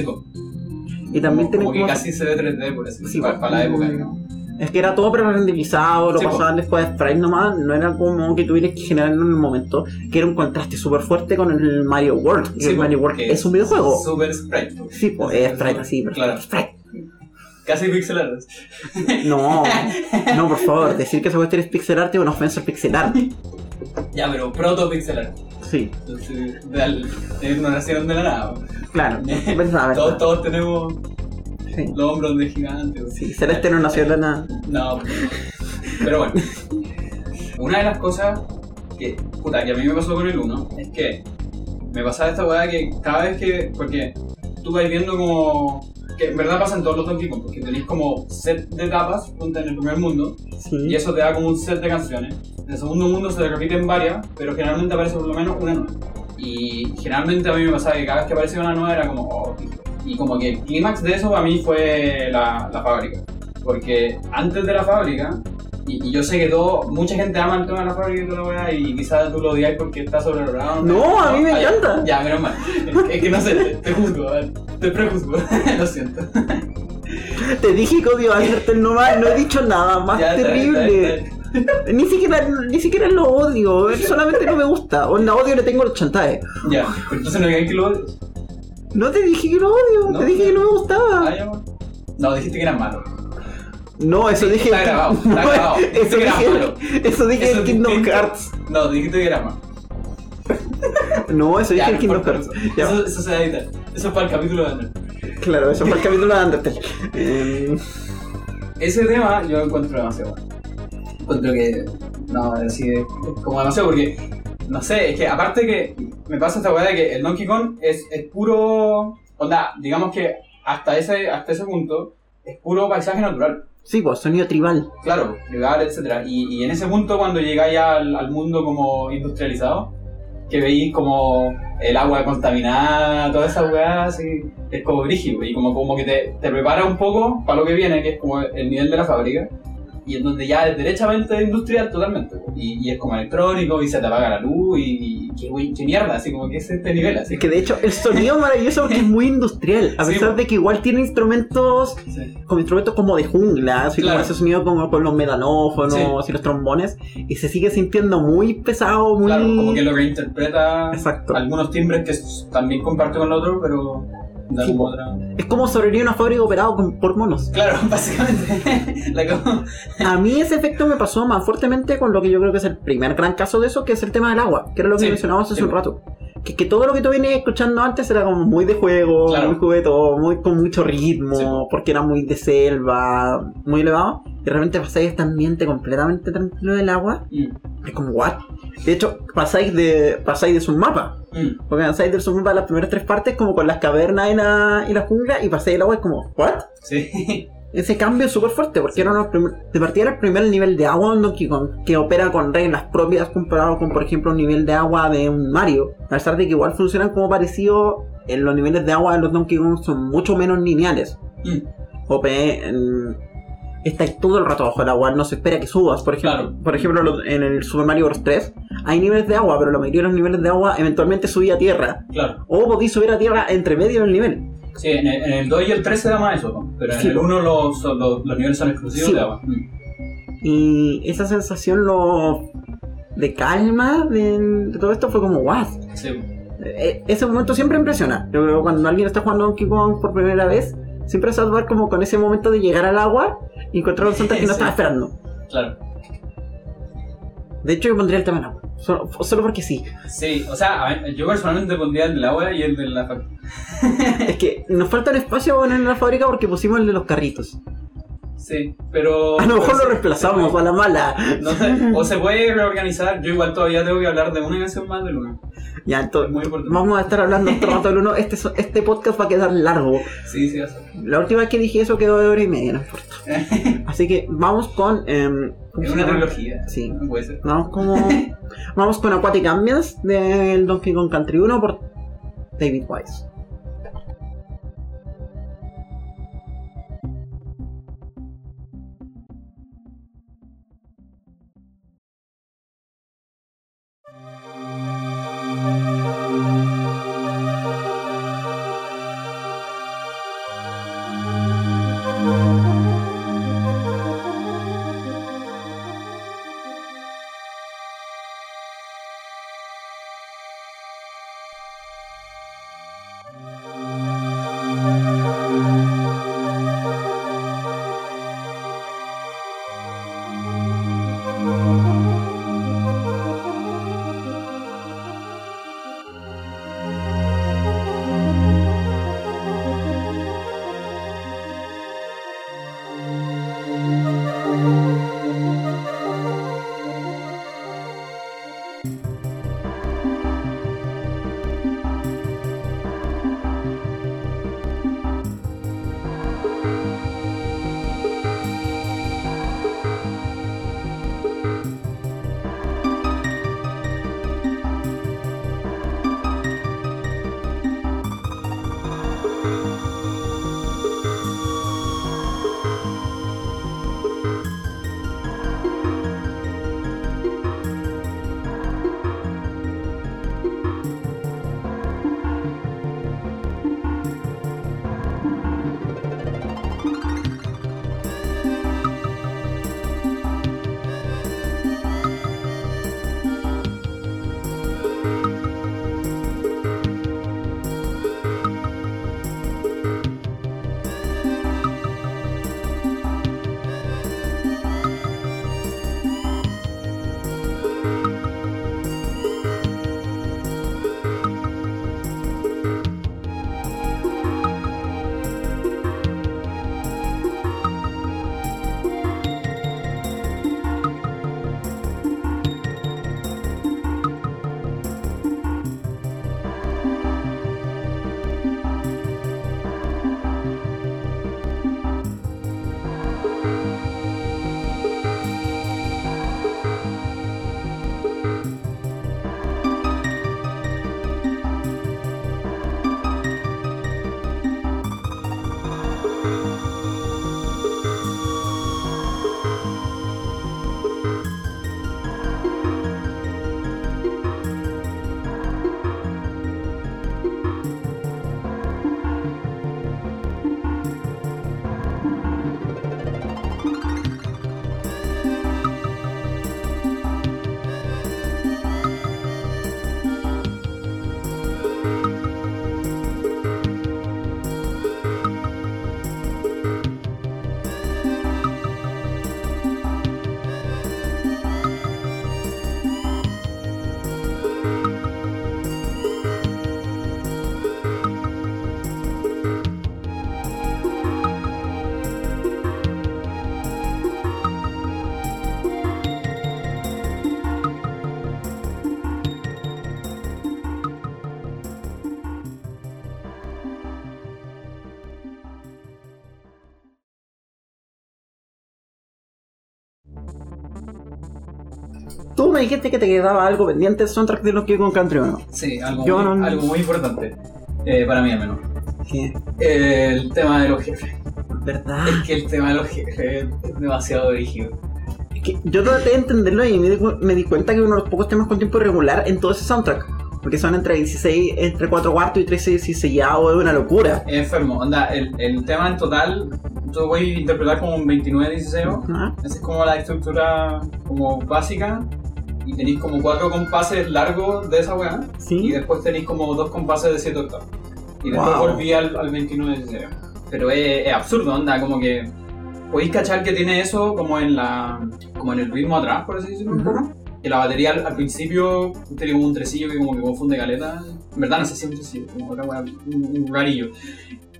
Y también como, tienen como que como- casi se ve 3D, por así Sí, para, po. para la época, digamos. Es que era todo pre-renderizado, lo Sí, po. pasaban después de sprite nomás, no era como que tuvieras que generarlo en el momento, que era un contraste súper fuerte con el Mario World. y Sí, el po, Mario World es un videojuego. Super sprite. Sí, pues es sprite así, pero Claro. sprite. Casi pixel art. No, (laughs) no, por favor, decir que esa cuestión es pixel art es una ofensa al pixel art. (laughs) Ya, pero proto pixel art. Sí, Entonces, de, al- de- no nacieron de la nada. claro, (laughs) verdad, Todos, tenemos Sí, los hombros de gigante. po. sí, Celeste no nació de nada. No, pero bueno. Una de las cosas que, puta, que a mí me pasó con el 1 es que me pasaba esta weá que cada vez que. Porque tú vas viendo como. Que en verdad pasa en todos los Donkey Kong, porque tenéis como set de etapas en el primer mundo, Sí. y eso te da como un set de canciones. En el segundo mundo se repiten varias, pero generalmente aparece por lo menos una nueva. Y generalmente a mí me pasaba que cada vez que aparecía una nueva era como, oh, y como que el clímax de eso para mí fue la, la fábrica. Porque antes de la fábrica, y, y yo sé que todo, mucha gente ama el tema de la fábrica y toda la weá, y quizás tú lo odias porque está sobrevalorado. No, a mí me encanta. Ya, menos mal. Es, que no sé, te, te juzgo, te prejuzgo, (laughs) lo siento. Te dije que odio a Undertale nomás, no he dicho nada más Ya, terrible. está bien, está Ni siquiera, ni siquiera lo odio, (laughs) solamente no me gusta. O en odio le tengo los chantajes. Ya, pero entonces no digan que lo odias. No te dije que lo odio, No, te dije que no me gustaba. Ah, ya. No, dijiste que eran malos. No, eso Sí, dije. está grabado, está No, grabado. (laughs) Eso era dije, malo. eso dije Eso en Kingdom Hearts. No, dijiste malo. (laughs) No, eso dije no Kingdom Hearts. eso. Eso, se va a editar. Eso es para el capítulo de Andrés. Claro, eso fue el capítulo de Undertale. Eh, Ese tema yo lo encuentro demasiado bueno. Encuentro que. No, así es como demasiado porque. No sé, es que aparte que me pasa esta weá de que el Donkey Kong es, es puro. Onda, digamos que hasta ese, hasta ese punto es puro paisaje natural. Sí, pues, sonido tribal. Claro, legal, etcétera. Y, y en ese punto, cuando llegáis al, al mundo como industrializado, que veis como el agua contaminada, toda esa weá, así, es como brígido. Y como, como que te, te prepara un poco para lo que viene, que es como el nivel de la fábrica. Y en donde ya es derechamente industrial totalmente. Y, y es como electrónico, y se te apaga la luz, y, y qué, wey- qué mierda, así como que es este nivel, así. Es que de hecho el sonido (laughs) es maravilloso porque es muy industrial. A Sí, pesar de que igual tiene instrumentos Sí. como instrumentos como de jungla, así Claro. como ese sonido como con los metalófonos y los trombones, y se sigue sintiendo muy pesado, muy... Claro, como que lo que interpreta Exacto. algunos timbres que también comparte con el otro, pero de Sí. Es como sobrevivir una fábrica operado con- por monos. Claro, (laughs) básicamente. A mí ese efecto me pasó más fuertemente con lo que yo creo que es el primer gran caso de eso, que es el tema del agua, que era lo que Sí, mencionábamos hace sí. un rato. Que, que todo lo que tú venías escuchando antes era como muy de juego, Claro. muy juguetón, muy, con mucho ritmo, porque era muy de selva, muy elevado. Y de repente pasáis a este ambiente completamente tranquilo del agua. Mm, Es como, ¿what? De hecho, pasáis de, pasáis de su mapa. mm. Porque pasáis del submapa las primeras tres partes, como con las cavernas y la, y la jungla, y pasáis el agua, es como, ¿what? Sí. Ese cambio es súper fuerte, porque era uno de de partida era el primer nivel de agua Donkey Kong, que opera con reglas propias comparado con, por ejemplo, un nivel de agua de un Mario. A pesar de que igual funcionan como parecido, en los niveles de agua de los Donkey Kong son mucho menos lineales. Mm, OP en- está ahí todo el rato bajo el agua, no se espera que subas. Por ejemplo, Claro. por ejemplo lo- en el Super Mario Bros. 3 hay niveles de agua, pero la mayoría de los niveles de agua eventualmente subía a tierra. claro. O podéis subir a tierra entre medio del nivel. Sí, en el, en el 2 y el 3 se da más eso, ¿no? pero en Sí. el 1 los, los, los niveles son exclusivos Sí. de agua. Mm, Y esa sensación lo de calma de, de todo esto fue como, what? Sí. E- ese momento siempre impresiona. Yo creo que cuando alguien está jugando Donkey Kong por primera vez, siempre se va a ver como con ese momento de llegar al agua y encontrar un Santa que no estaba esperando. Claro. De hecho, yo pondría el tema en agua. Solo, solo porque sí. Sí, o sea, a ver, yo personalmente pondría el del agua y el de la fac- Es que nos falta el espacio en la fábrica porque pusimos el de los carritos. Sí, pero. A lo mejor pero lo reemplazamos a la mala. No sé, o se puede reorganizar. Yo igual todavía tengo que hablar de una canción más del 1. Ya, Es entonces, muy importante. vamos a estar hablando otro rato del uno. (laughs) Este, este podcast va a quedar largo. Sí, sí, eso. La última vez que dije eso quedó de hora y media, no importa. (laughs) Así que vamos con. em, ¿cómo Es una trilogía. Sí. No puede ser. Vamos como. (laughs) vamos con Aquatic Ambience del Donkey Kong Country 1 por David Wise. Dijiste que te quedaba algo pendiente el soundtrack de Donkey Kong Country 1. Sí, algo, Yo muy, no- algo muy importante. eh, para mí al menos. ¿Qué? El tema de los jefes. ¿Verdad? Es que el tema de los jefes es demasiado rígido. Es que yo traté de entenderlo y me di, me di cuenta que uno de los pocos temas con tiempo irregular en todo ese soundtrack. Porque son entre 16, entre 4 cuartos y 13 16 ya, es una locura. Es enfermo. Onda, el, el tema en total, tú voy a interpretar como un 29 16 Ajá. Esa es como la estructura como básica. Tenéis como cuatro compases largos de esa weá. Y después tenéis como dos compases de 7 octavos. Y después Wow. volví al, al 29 16 Pero es, es absurdo, onda, como que podéis cachar que tiene eso como en la como en el ritmo atrás, por así decirlo. Que la batería al, al principio tiene como un tresillo que como que confunde caleta. En verdad no sé si es un tresillo, como otra weá, un, un rarillo.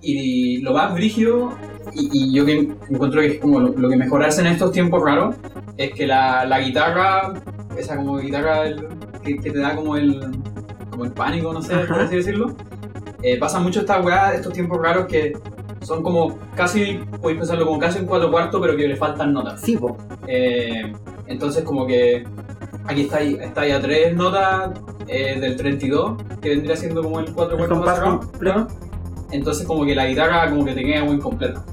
Y lo más brígido, y, y yo que encuentro que es como lo, lo que mejorarse en estos tiempos raros, es que la, la guitarra, esa como guitarra el- que, que te da como el, como el pánico, no sé, por así decirlo, eh, pasa mucho esta weá, estos tiempos raros que son como casi, podéis pensarlo como casi un cuatro cuartos, pero que le faltan notas. Sí, po. Eh, entonces como que aquí está ahí, está ahí a tres notas eh, del 32, que vendría siendo como el cuatro cuartos cerrado. completo. Entonces como que la guitarra como que te queda muy incompleta.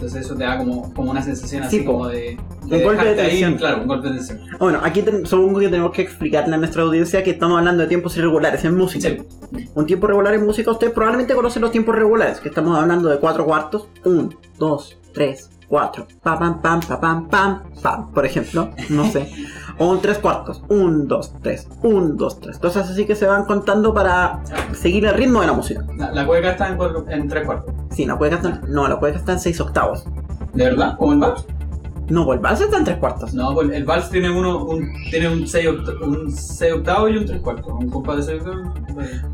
Entonces eso te da como, como una sensación así Sí, como de... Un golpe de ahí, tensión. claro, un golpe de tensión. Bueno, aquí ten- supongo que tenemos que explicarle a nuestra audiencia que estamos hablando de tiempos irregulares en música. Sí, Un tiempo regular en música, usted probablemente conoce los tiempos regulares, que estamos hablando de cuatro cuartos, 1, 2, 3, 4, pam, pam, pam, pam, pam, pam, pam, por ejemplo, no sé. O un tres cuartos, 1, 2, 3, 1, 2, 3. Cosas así que se van contando para seguir el ritmo de la música. la, la cueca está en, en tres cuartos. Sí, la puede gastar, no, la puede gastar en 6 octavos. ¿De verdad? ¿Como el vals? No, pues el vals está en 3 cuartos. No, pues el vals tiene uno, un, tiene un 6 octavos, un seis octavos y un tres cuartos. Un compás de 6 octavos.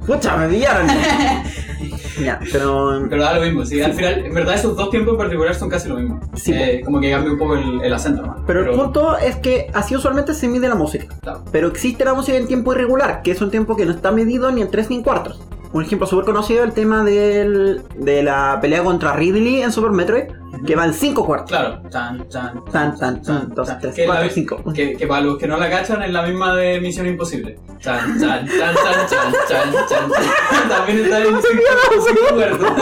Pucha, me pillaron. (laughs) ya, pero. Pero da lo mismo, sí, al final, en verdad esos dos tiempos en particular son casi lo mismo. Sí, Eh, como que cambia un poco el, el acento nomás. Pero el punto es que así usualmente se mide la música. Claro. Pero existe la música en tiempo irregular, que es un tiempo que no está medido ni en 3 ni en cuartos. Un ejemplo súper conocido el tema del, de la pelea contra Ridley en Super Metroid, que va en 5 cuartos. Claro, chan, chan, Tan, tan, tan, 2, chan. 3, Que la- 4, 5. Que, que para los que no la cachan es la misma de Misión Imposible. Chan, chan, chan, chan, chan, chan, chan. (laughs) También está en cinco cuartos. (laughs)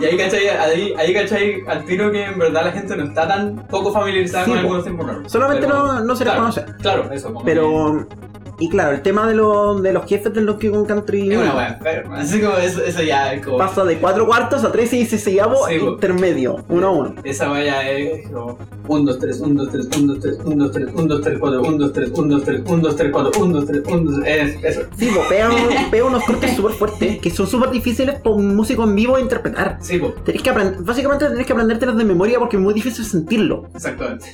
Y ahí cachai, ahí, ahí cachai al tiro que en verdad la gente no está tan poco familiarizada Sí, con algunos tiempos raros. Solamente Pero- no, no se les claro, conoce. Claro, eso. Pero. Y claro, el tema de, lo- de los jefes del Donkey Kong Country que Es una 1 wea enferma. Así como eso, eso ya es como. pasa de 4 cuartos a 3 y 16 Sí, intermedio, 1 a 1. Esa vaya es como 1, 2, 3, 1, 2, 3, 1, 2, 3, 1, 2, 3, 1, 2, 3, 4, 1, 2, 3, 1, 2, 3, 1, 2, 3, 4, 1, 2, 3, 1, 2, 3, es eso. Sí, pues pega, pega unos cortes súper fuertes que son súper difíciles para un músico en vivo de interpretar. Sí, po, Tenés que aprender, básicamente tenés que aprendértelos de memoria porque es muy difícil sentirlo. exactamente.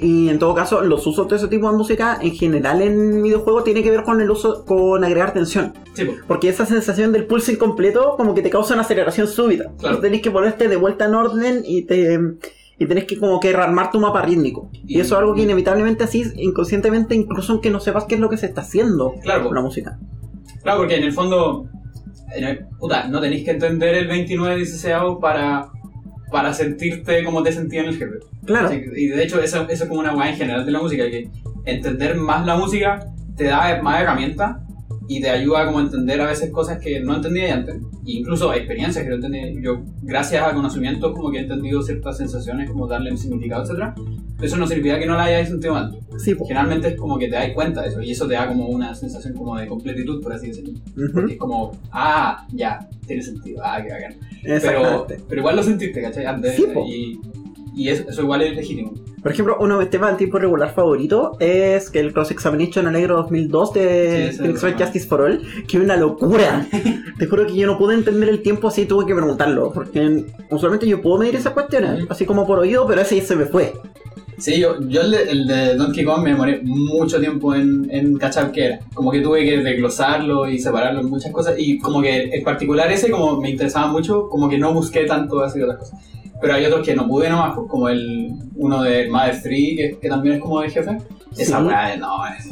Y en todo caso, los usos de ese tipo de música en general en videojuegos tiene que ver con el uso, con agregar tensión. Sí, po, Porque esa sensación del pulso incompleto como que te causa una aceleración súbita. Claro. Entonces tenés que ponerte de vuelta en orden y te y tenés que como que rearmar tu mapa rítmico. Y, Y- eso es algo que inevitablemente así, inconscientemente, incluso aunque no sepas qué es lo que se está haciendo claro, con la música. claro, porque en el fondo, en el- puta, no tenéis que entender el 29 16 para, para sentirte como te sentía en el jefe. Claro. Y de hecho, eso, eso es como una weá en general de la música, que entender más la música te da más herramientas y te ayuda como a entender a veces cosas que no entendía antes. E incluso experiencias que no entendía. Yo, gracias a conocimientos, como que he entendido ciertas sensaciones, como darle un significado, etc. Eso no significa que no la hayáis sentido antes. Sí. Generalmente es como que te das cuenta de eso y eso te da como una sensación como de completitud, por así decirlo. Ujú. Es como, ah, ya, tiene sentido, ah, qué bacán. Pero, pero igual lo sentiste, ¿cachai? Antes, Sí, y, y eso, eso igual es legítimo. Por ejemplo, uno de mis temas en tiempo regular favorito es que el Cross Examination Alegro 2002 Sí, de Wright bueno. Justice for All, que es una locura. (laughs) Te juro que yo no pude entender el tiempo así, tuve que preguntarlo. Porque usualmente yo puedo medir esas cuestiones, así como por oído, pero ese se me fue. Sí, yo, yo el, de, el de Donkey Kong me demoré mucho tiempo en, en cachar qué era. Como que tuve que desglosarlo y separarlo en muchas cosas. Y como que en particular ese, como me interesaba mucho, como que no busqué tanto así otras cosas. Pero hay otros que no pude nomás, pues, como el uno de Mother 3, que, que también es como de jefe. Esa Sí. weá, no, es...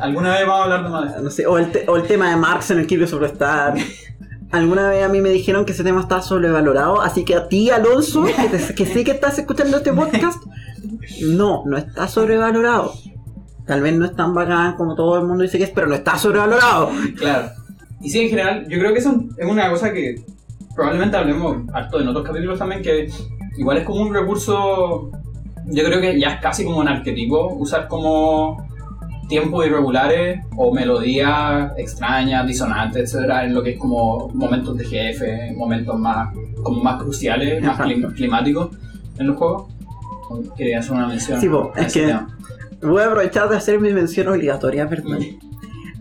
Alguna vez vamos a hablar de Mother No sé, o el, te- o el tema de Marx en el Kirby Superstar. (laughs) Alguna vez a mí me dijeron que ese tema estaba sobrevalorado, así que a ti, Alonso, que, te- que sé que estás escuchando este podcast, no, no está sobrevalorado. Tal vez no es tan bacán como todo el mundo dice que es, pero no está sobrevalorado. Claro. Y sí, en general, yo creo que eso es una cosa que probablemente hablemos harto en otros capítulos también, que igual es como un recurso, yo creo que ya es casi como un arquetipo, usar como tiempos irregulares o melodías extrañas, disonantes, etcétera, en lo que es como momentos de jefe, momentos más, como más cruciales, (laughs) más clim- climáticos en los juegos. Quería hacer una mención. Sí, po, es que- tema. Voy a aprovechar de hacer mi mención obligatoria, perdón.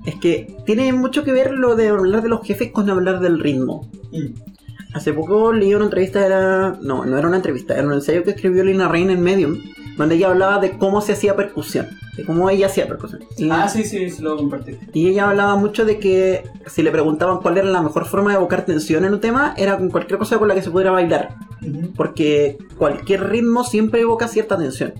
Es que tiene mucho que ver lo de hablar de los jefes con hablar del ritmo. Mm. Hace poco leí una entrevista, era. No, no era una entrevista, era un ensayo que escribió Lina Rain en Medium, donde ella hablaba de cómo se hacía percusión, de cómo ella hacía percusión. Y, Ah, sí, sí, sí, lo compartí. y ella hablaba mucho de que si le preguntaban cuál era la mejor forma de evocar tensión en un tema, era con cualquier cosa con la que se pudiera bailar, porque cualquier ritmo siempre evoca cierta tensión.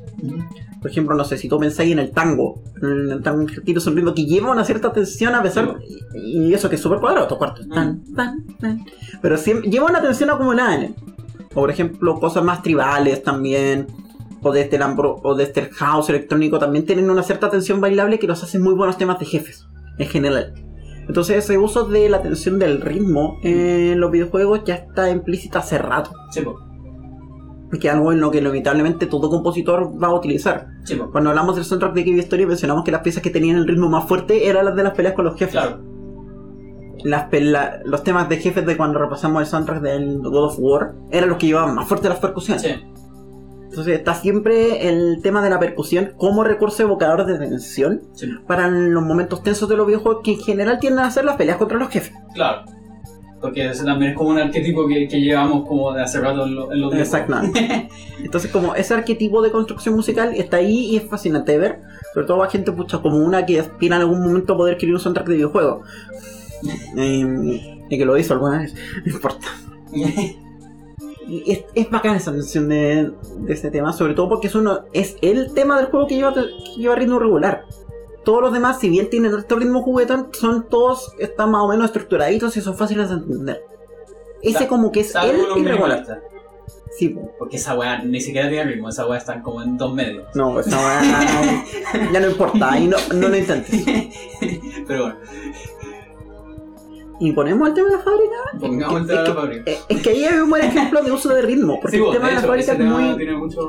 Por ejemplo, no sé, si tú pensáis en el tango, en el tango argentino es un ritmo que lleva una cierta tensión a pesar, y, y eso que es súper cuadrado, estos cuartos, tan, tan, tan, pero siempre, lleva una tensión acumulada en él. O por ejemplo, cosas más tribales también, o desde el, ambro- o desde el house electrónico también tienen una cierta tensión bailable que los hace muy buenos temas de jefes, en general. Entonces ese uso de la tensión del ritmo en los videojuegos ya está implícita hace rato. Sí. Que es algo en lo que inevitablemente todo compositor va a utilizar. Sí. Cuando hablamos del soundtrack de Cave Story mencionamos que las piezas que tenían el ritmo más fuerte eran las de las peleas con los jefes. Claro. Las pela- los temas de jefes de cuando repasamos el soundtrack del God of War eran los que llevaban más fuerte las percusiones. Sí. Entonces está siempre el tema de la percusión como recurso evocador de tensión Sí, para los momentos tensos de los videojuegos que en general tienden a ser las peleas contra los jefes. claro. Porque ese también es como un arquetipo que, que llevamos como de hace rato en, lo- en los. Exactamente. (laughs) Entonces como ese arquetipo de construcción musical está ahí y es fascinante de ver. Sobre todo a gente pucha como una que aspira en algún momento a poder escribir un soundtrack de videojuego. Eh, y que lo hizo alguna vez. (laughs) No importa. Es, es bacán esa mención de, de este tema, sobre todo porque es uno es el tema del juego que lleva, que lleva ritmo regular. Todos los demás, si bien tienen alto ritmo juguetón, son todos, están más o menos estructuraditos y son fáciles de entender. Ese como que es el irregular. Sí, po. Porque esa weá ni siquiera tiene ritmo, esa weá está como en dos medios. no, esa weá ya no importa, ahí no, no lo intentes. (laughs) Pero bueno, Y ponemos el tema de la fábrica. pongamos el tema de la fábrica. Es que ahí hay un buen ejemplo de uso de ritmo, porque Sí, el tema de la fábrica es muy, tiene mucho...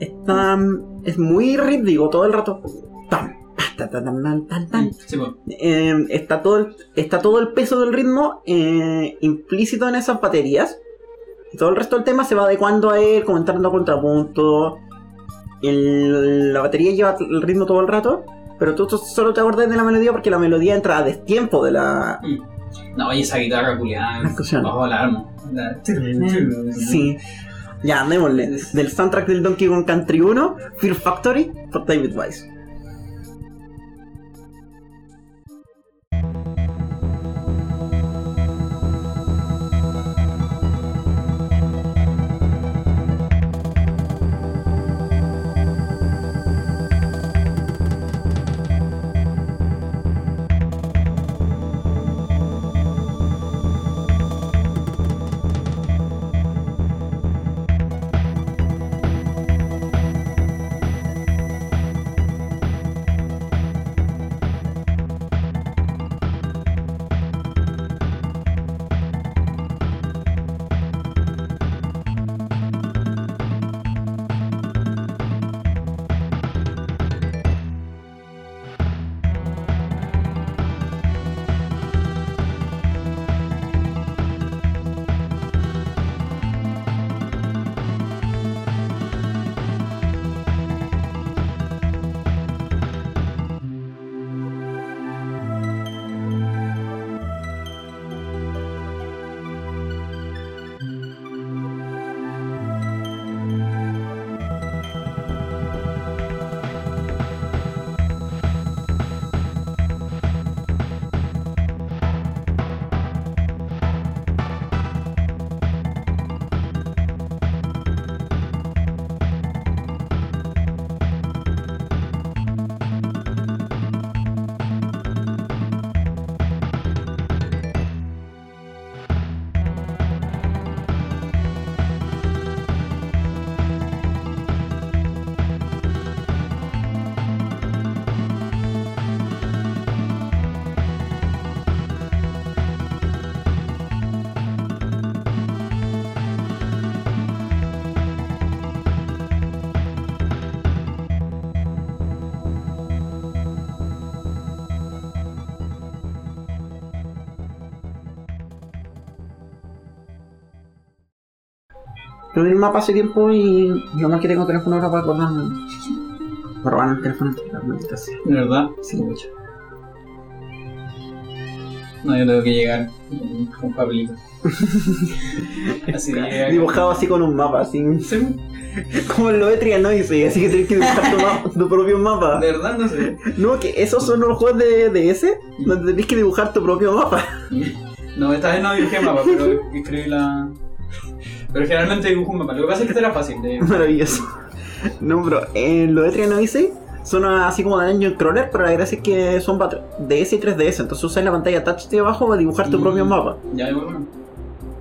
está, es muy rítmico todo el rato. Tan, Sí. Eh, está, todo el, está todo el peso del ritmo eh, implícito en esas baterías. Y todo el resto del tema se va adecuando a él, comentando contrapunto. El- la batería lleva el ritmo todo el rato. Pero tú, tú solo te acuerdas de la melodía porque la melodía entra a destiempo de la. No, oye, esa guitarra culiada. Bajo la arma. La- Sí. Ya, démosle. Del soundtrack del Donkey Kong Country 1, Fear Factory, por David Wise. Tuve el mapa hace tiempo y yo más que tengo teléfono ahora para acordarme. Me robaron el teléfono, maldita sea. ¿De verdad? Sí. Mucho. No, yo tengo que llegar con- (laughs) así llega- Dibujado así con un mapa, así. Sí, (laughs) Como en lo de Trial Noise, así que tienes que dibujar tu, ma- tu propio mapa. De verdad no sé. No, que esos son los juegos de DS donde tenés que dibujar tu propio mapa. No, esta vez no dibujé mapa, pero escribí la. Pero generalmente dibujo un mapa. Lo que pasa es que este era fácil de. Maravilloso. No, pero en lo de Trial Noise son así como de Dungeon Crawler, pero la gracia es que son DS y 3DS, entonces usas la pantalla touch de abajo para dibujar tu Mm. propio mapa. Ya, bueno.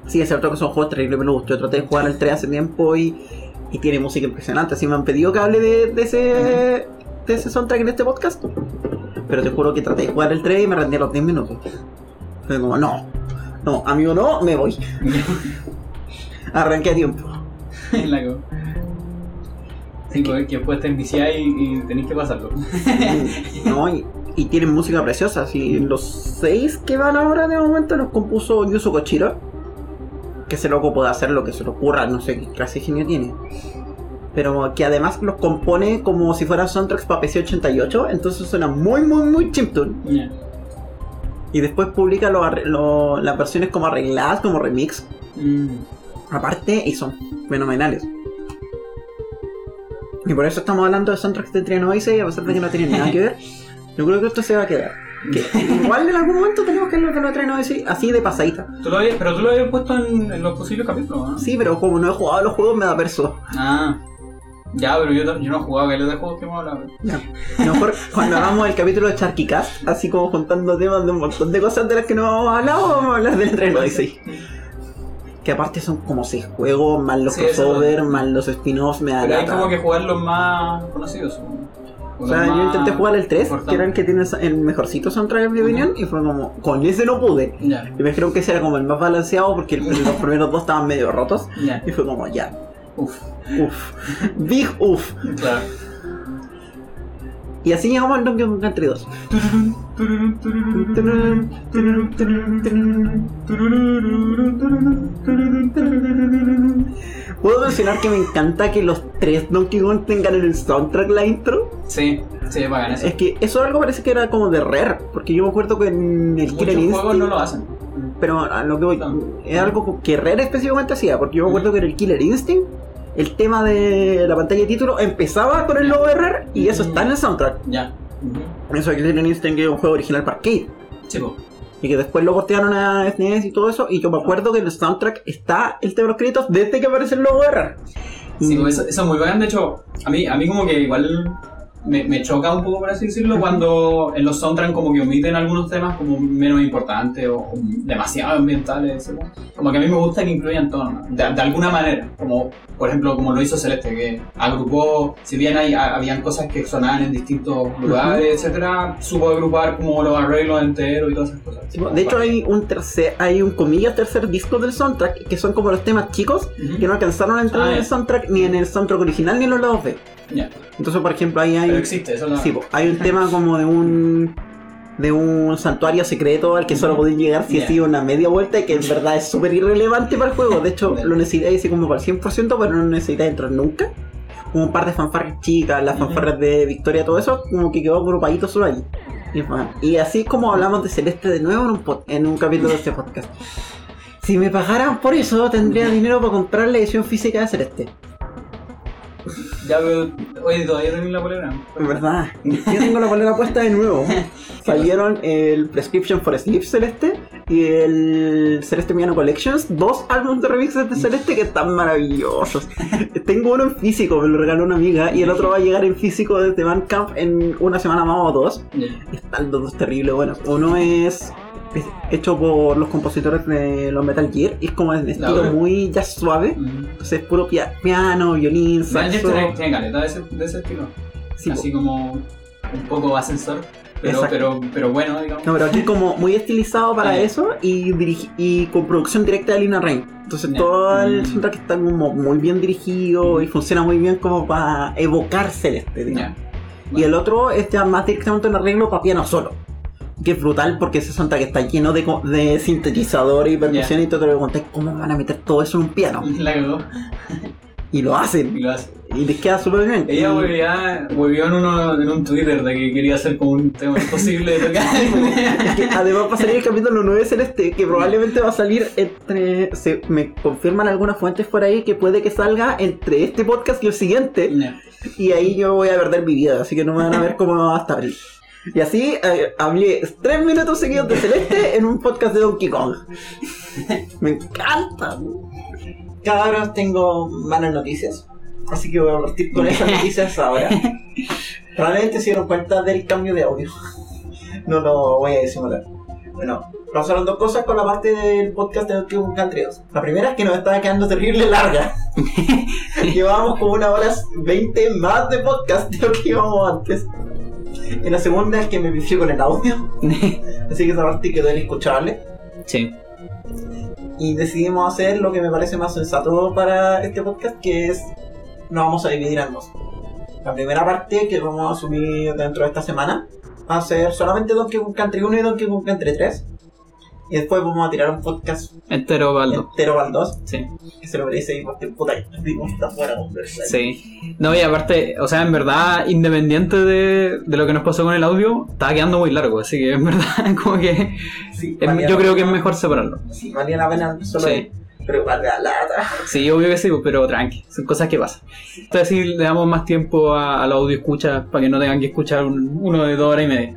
Sí, es cierto que son juegos terribles, me gustó. Yo traté de jugar al 3 hace tiempo y, y tiene música impresionante. Así me han pedido que hable de, de ese, de ese soundtrack en este podcast. Pero te juro que traté de jugar el 3 y me rendí a los 10 minutos. Fue como, no, no, amigo, no, me voy. (laughs) Arranqué a tiempo. (laughs) La. Sí, porque que después te enviciás y, y tenés que pasarlo. no, y, y tienen música preciosa. Así, los 6 que van ahora de momento los compuso Yuzo Kochiro. Que ese loco puede hacer lo que se le ocurra, no sé qué clase de genio tiene. Pero que además los compone como si fueran soundtracks para PC 88, entonces suena muy, muy, muy chiptune. Y después publica los las versiones como arregladas, como remix, Mm. Aparte, y son fenomenales. Y por eso estamos hablando de soundtracks de Triano Odyssey, a pesar de que no tienen nada que ver. (laughs) Yo creo que esto se va a quedar. Que igual en algún momento tenemos que hablar de lo de Triano Odyssey, así de pasadita. ¿Tú lo habías- pero tú lo habías puesto en, en los posibles capítulos, ¿no? Sí, pero como no he jugado los juegos, me da perso. Ah. Ya, pero yo, yo no he jugado que de juegos que hemos hablado. Ya. A lo mejor cuando hagamos el capítulo de Charky Cast, así como juntando temas de un montón de cosas de las que no hemos hablado, vamos a hablar del Triano Odyssey. (laughs) Que aparte son como seis juegos, más los Sí, eso crossover, lo- más los spin-offs, me da Pero hay como que jugar los más conocidos. ¿no? O sea, yo intenté jugar el 3, que era el que tiene el mejorcito soundtrack en mi opinión, y fue como, con ese no pude. Y me dijeron que ese era como el más balanceado porque el- (laughs) los primeros dos estaban medio rotos. Y fue como, ya, Uf, uff, big uff. claro. Y así llegamos al Donkey Kong Country 2. Puedo mencionar que me encanta que los tres Donkey Kong tengan en el soundtrack la intro. Sí, sí, bacán eso. Es que eso algo parece que era como de Rare, porque yo me acuerdo que en el Killer Muchos juegos Instinct, no lo hacen. pero a lo que voy, No. es algo que Rare específicamente hacía, porque yo me acuerdo que en el Killer Instinct, el tema de la pantalla de título empezaba con el logo de Rare y eso Mm. está en el soundtrack. Ya. Ujú. Eso de Killer Instinct que es un juego original para arcade. Sí, po. Y que después lo portearon a SNES y todo eso. Y yo me acuerdo que en el soundtrack está el tema de los créditos desde que aparece el logo de Rare. Sí, eso, eso es muy bacán. De hecho, a mí, a mí como que igual me, me choca un poco, por así decirlo, cuando en los soundtracks como que omiten algunos temas como menos importantes o, o demasiado ambientales. etc. Como que a mí me gusta que incluyan todo, ¿no? de, de alguna manera. Como, por ejemplo, como lo hizo Celeste, que agrupó, si bien hay, ha- habían cosas que sonaban en distintos lugares, etcétera, supo agrupar como los arreglos enteros y todas esas cosas. Sí, De hecho hay un tercer, hay un comillas tercer disco del soundtrack que son como los temas chicos Ujú. que no alcanzaron a entrar Ah, en el soundtrack ni en el soundtrack original ni en los lados B. Ya, Entonces, por ejemplo, ahí pero hay, existe, eso es sí, hay un tema como de un de un santuario secreto al que solo podéis llegar si Ya. así una media vuelta y que en verdad es súper irrelevante para el juego. De hecho, lo necesitáis así como para el 100%, pero no necesitáis entrar nunca. Como un par de fanfarras chicas, las fanfarras de Victoria, todo eso, como que quedó agrupadito solo allí. Y, es así como hablamos de Celeste de nuevo en un, pod- en un capítulo de este podcast. Si me pagaran por eso, tendría dinero para comprar la edición física de Celeste. Ya, pero, oye, todavía tenés la polera. En verdad, yo tengo la polera puesta de nuevo. (laughs) Salieron el Prescription for Sleep Celeste y el Celeste Piano Collections, dos álbumes de remixes de Celeste que están maravillosos. Tengo uno en físico, me lo regaló una amiga, y el otro va a llegar en físico desde Bandcamp en una semana más o dos. Están los dos terribles buenos. Uno es es hecho por los compositores de los Metal Gear y es como en estilo muy ya suave. Mm. Entonces es puro pia- piano, violín, saxo. tiene, tiene caleta de ese, de ese estilo. Sí, Así como un poco ascensor, pero, pero, pero bueno, digamos. No, pero aquí como muy estilizado para eso y, y con producción directa de Lina Rain. Entonces todo el Mm. soundtrack está como muy bien dirigido y funciona muy bien como para evocar Celeste, digamos. Ya. Y el otro es ya más directamente un arreglo para piano solo. Que es brutal porque ese soundtrack está lleno de, de sintetizadores y percusión y todo, te preguntas cómo van a meter todo eso en un piano. (laughs) La cagó. Y lo hacen. Y lo hace. Y les queda súper bien. Ella Y- hueveó en, uno, en un Twitter de que quería hacer como un tema imposible de tocar. (laughs) Es que además va a salir el capítulo 9 Celeste, que probablemente va a salir entre. Se, me confirman algunas fuentes por ahí que puede que salga entre este podcast y el siguiente. Y ahí yo voy a perder mi vida, así que no me van a ver como hasta abril. Y así eh, hablé tres minutos seguidos de Celeste en un podcast de Donkey Kong. Me encanta. Cabros, tengo malas noticias. Así que voy a partir con esas noticias ahora. (laughs) Realmente se dieron cuenta del cambio de audio. No lo voy a disimular. Bueno, pasaron dos cosas con la parte del podcast de Donkey Kong Country 2. La primera es que nos estaba quedando terrible larga. (laughs) Llevábamos como una hora 20 más de podcast de lo que íbamos antes. Y la segunda es que me pifié con el audio. (laughs) Así que esa parte quedó inescuchable. sí. Y decidimos hacer lo que me parece más sensato para este podcast, que es nos vamos a dividir en dos. La primera parte que vamos a subir dentro de esta semana va a ser solamente Donkey Kong Country 1 y Donkey Kong Country 3. Y después vamos a tirar un podcast Entero baldo. entero al 2, Sí. que se lo merece y porque puta, dimos tan buena conversación. Sí. No, y aparte, o sea, en verdad, independiente de, de lo que nos pasó con el audio, estaba quedando muy largo, así que en verdad, (laughs) como que Sí, es- valía yo creo que es mejor separarlo. Sí, valía la pena solo Sí. Pero igual me da lata. Sí, obvio que sí, pero tranqui, son cosas que pasan. Entonces sí, le damos más tiempo a, a los audio escuchas para que no tengan que escuchar un- uno de dos horas y media.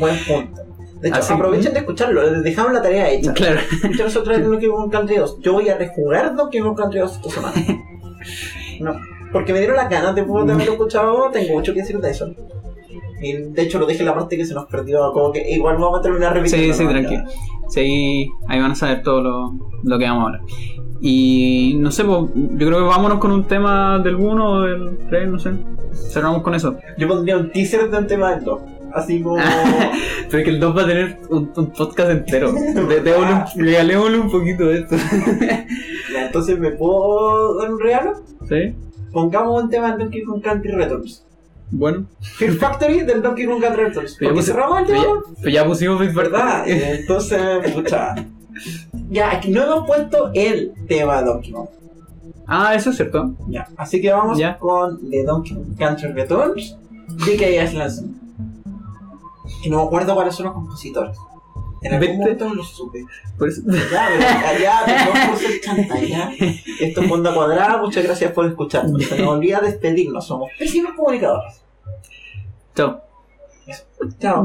Buen punto. De hecho, Así- aprovechen de escucharlo, les dejamos la tarea hecha. Claro. Escuchen nosotros en Donkey Kong Country 2. Yo voy a rejugar Donkey Kong Country 2 esta semana. (laughs) No, porque me dieron las ganas de poder haberlo escuchado, tengo mucho que decir de eso. Y de hecho lo dejé en la parte que se nos perdió, como que igual vamos a terminar repitiendo. Sí, sí, ¿no? tranquilo. Sí, ahí van a saber todo lo, lo que vamos a hablar. Y no sé, pues, yo creo que vámonos con un tema del 1 o del 3, no sé. Cerramos con eso. Yo pondría un teaser de un tema del 2. Así como... (laughs) Pero es que el 2 va a tener un, un podcast entero. Démosle un- (laughs) Regalémosle un poquito de esto. Ya, entonces me puedo dar un regalo. ¿Sí? Pongamos un tema del Donkey Kong Country Returns. Bueno. Fear Factory del Donkey Kong Country Returns. Pero ya, cerramos el tema. ya- pero ya pusimos Fit ¿Verdad? (laughs) Entonces, escucha. Ya, aquí no hemos puesto el tema de Donkey Kong. Ah, eso es cierto. Ya, así que vamos Ya. con The Donkey Kong Country Returns de K.S. Que no me acuerdo cuáles son los compositores. En algún momento los supe. Por eso- Ya, pero ya, perdón por ser chanta, ya. Esto es Fonda Cuadrada, muchas gracias por escucharnos. Se nos olvida despedirnos, somos pésimos comunicadores. Chao. Chao.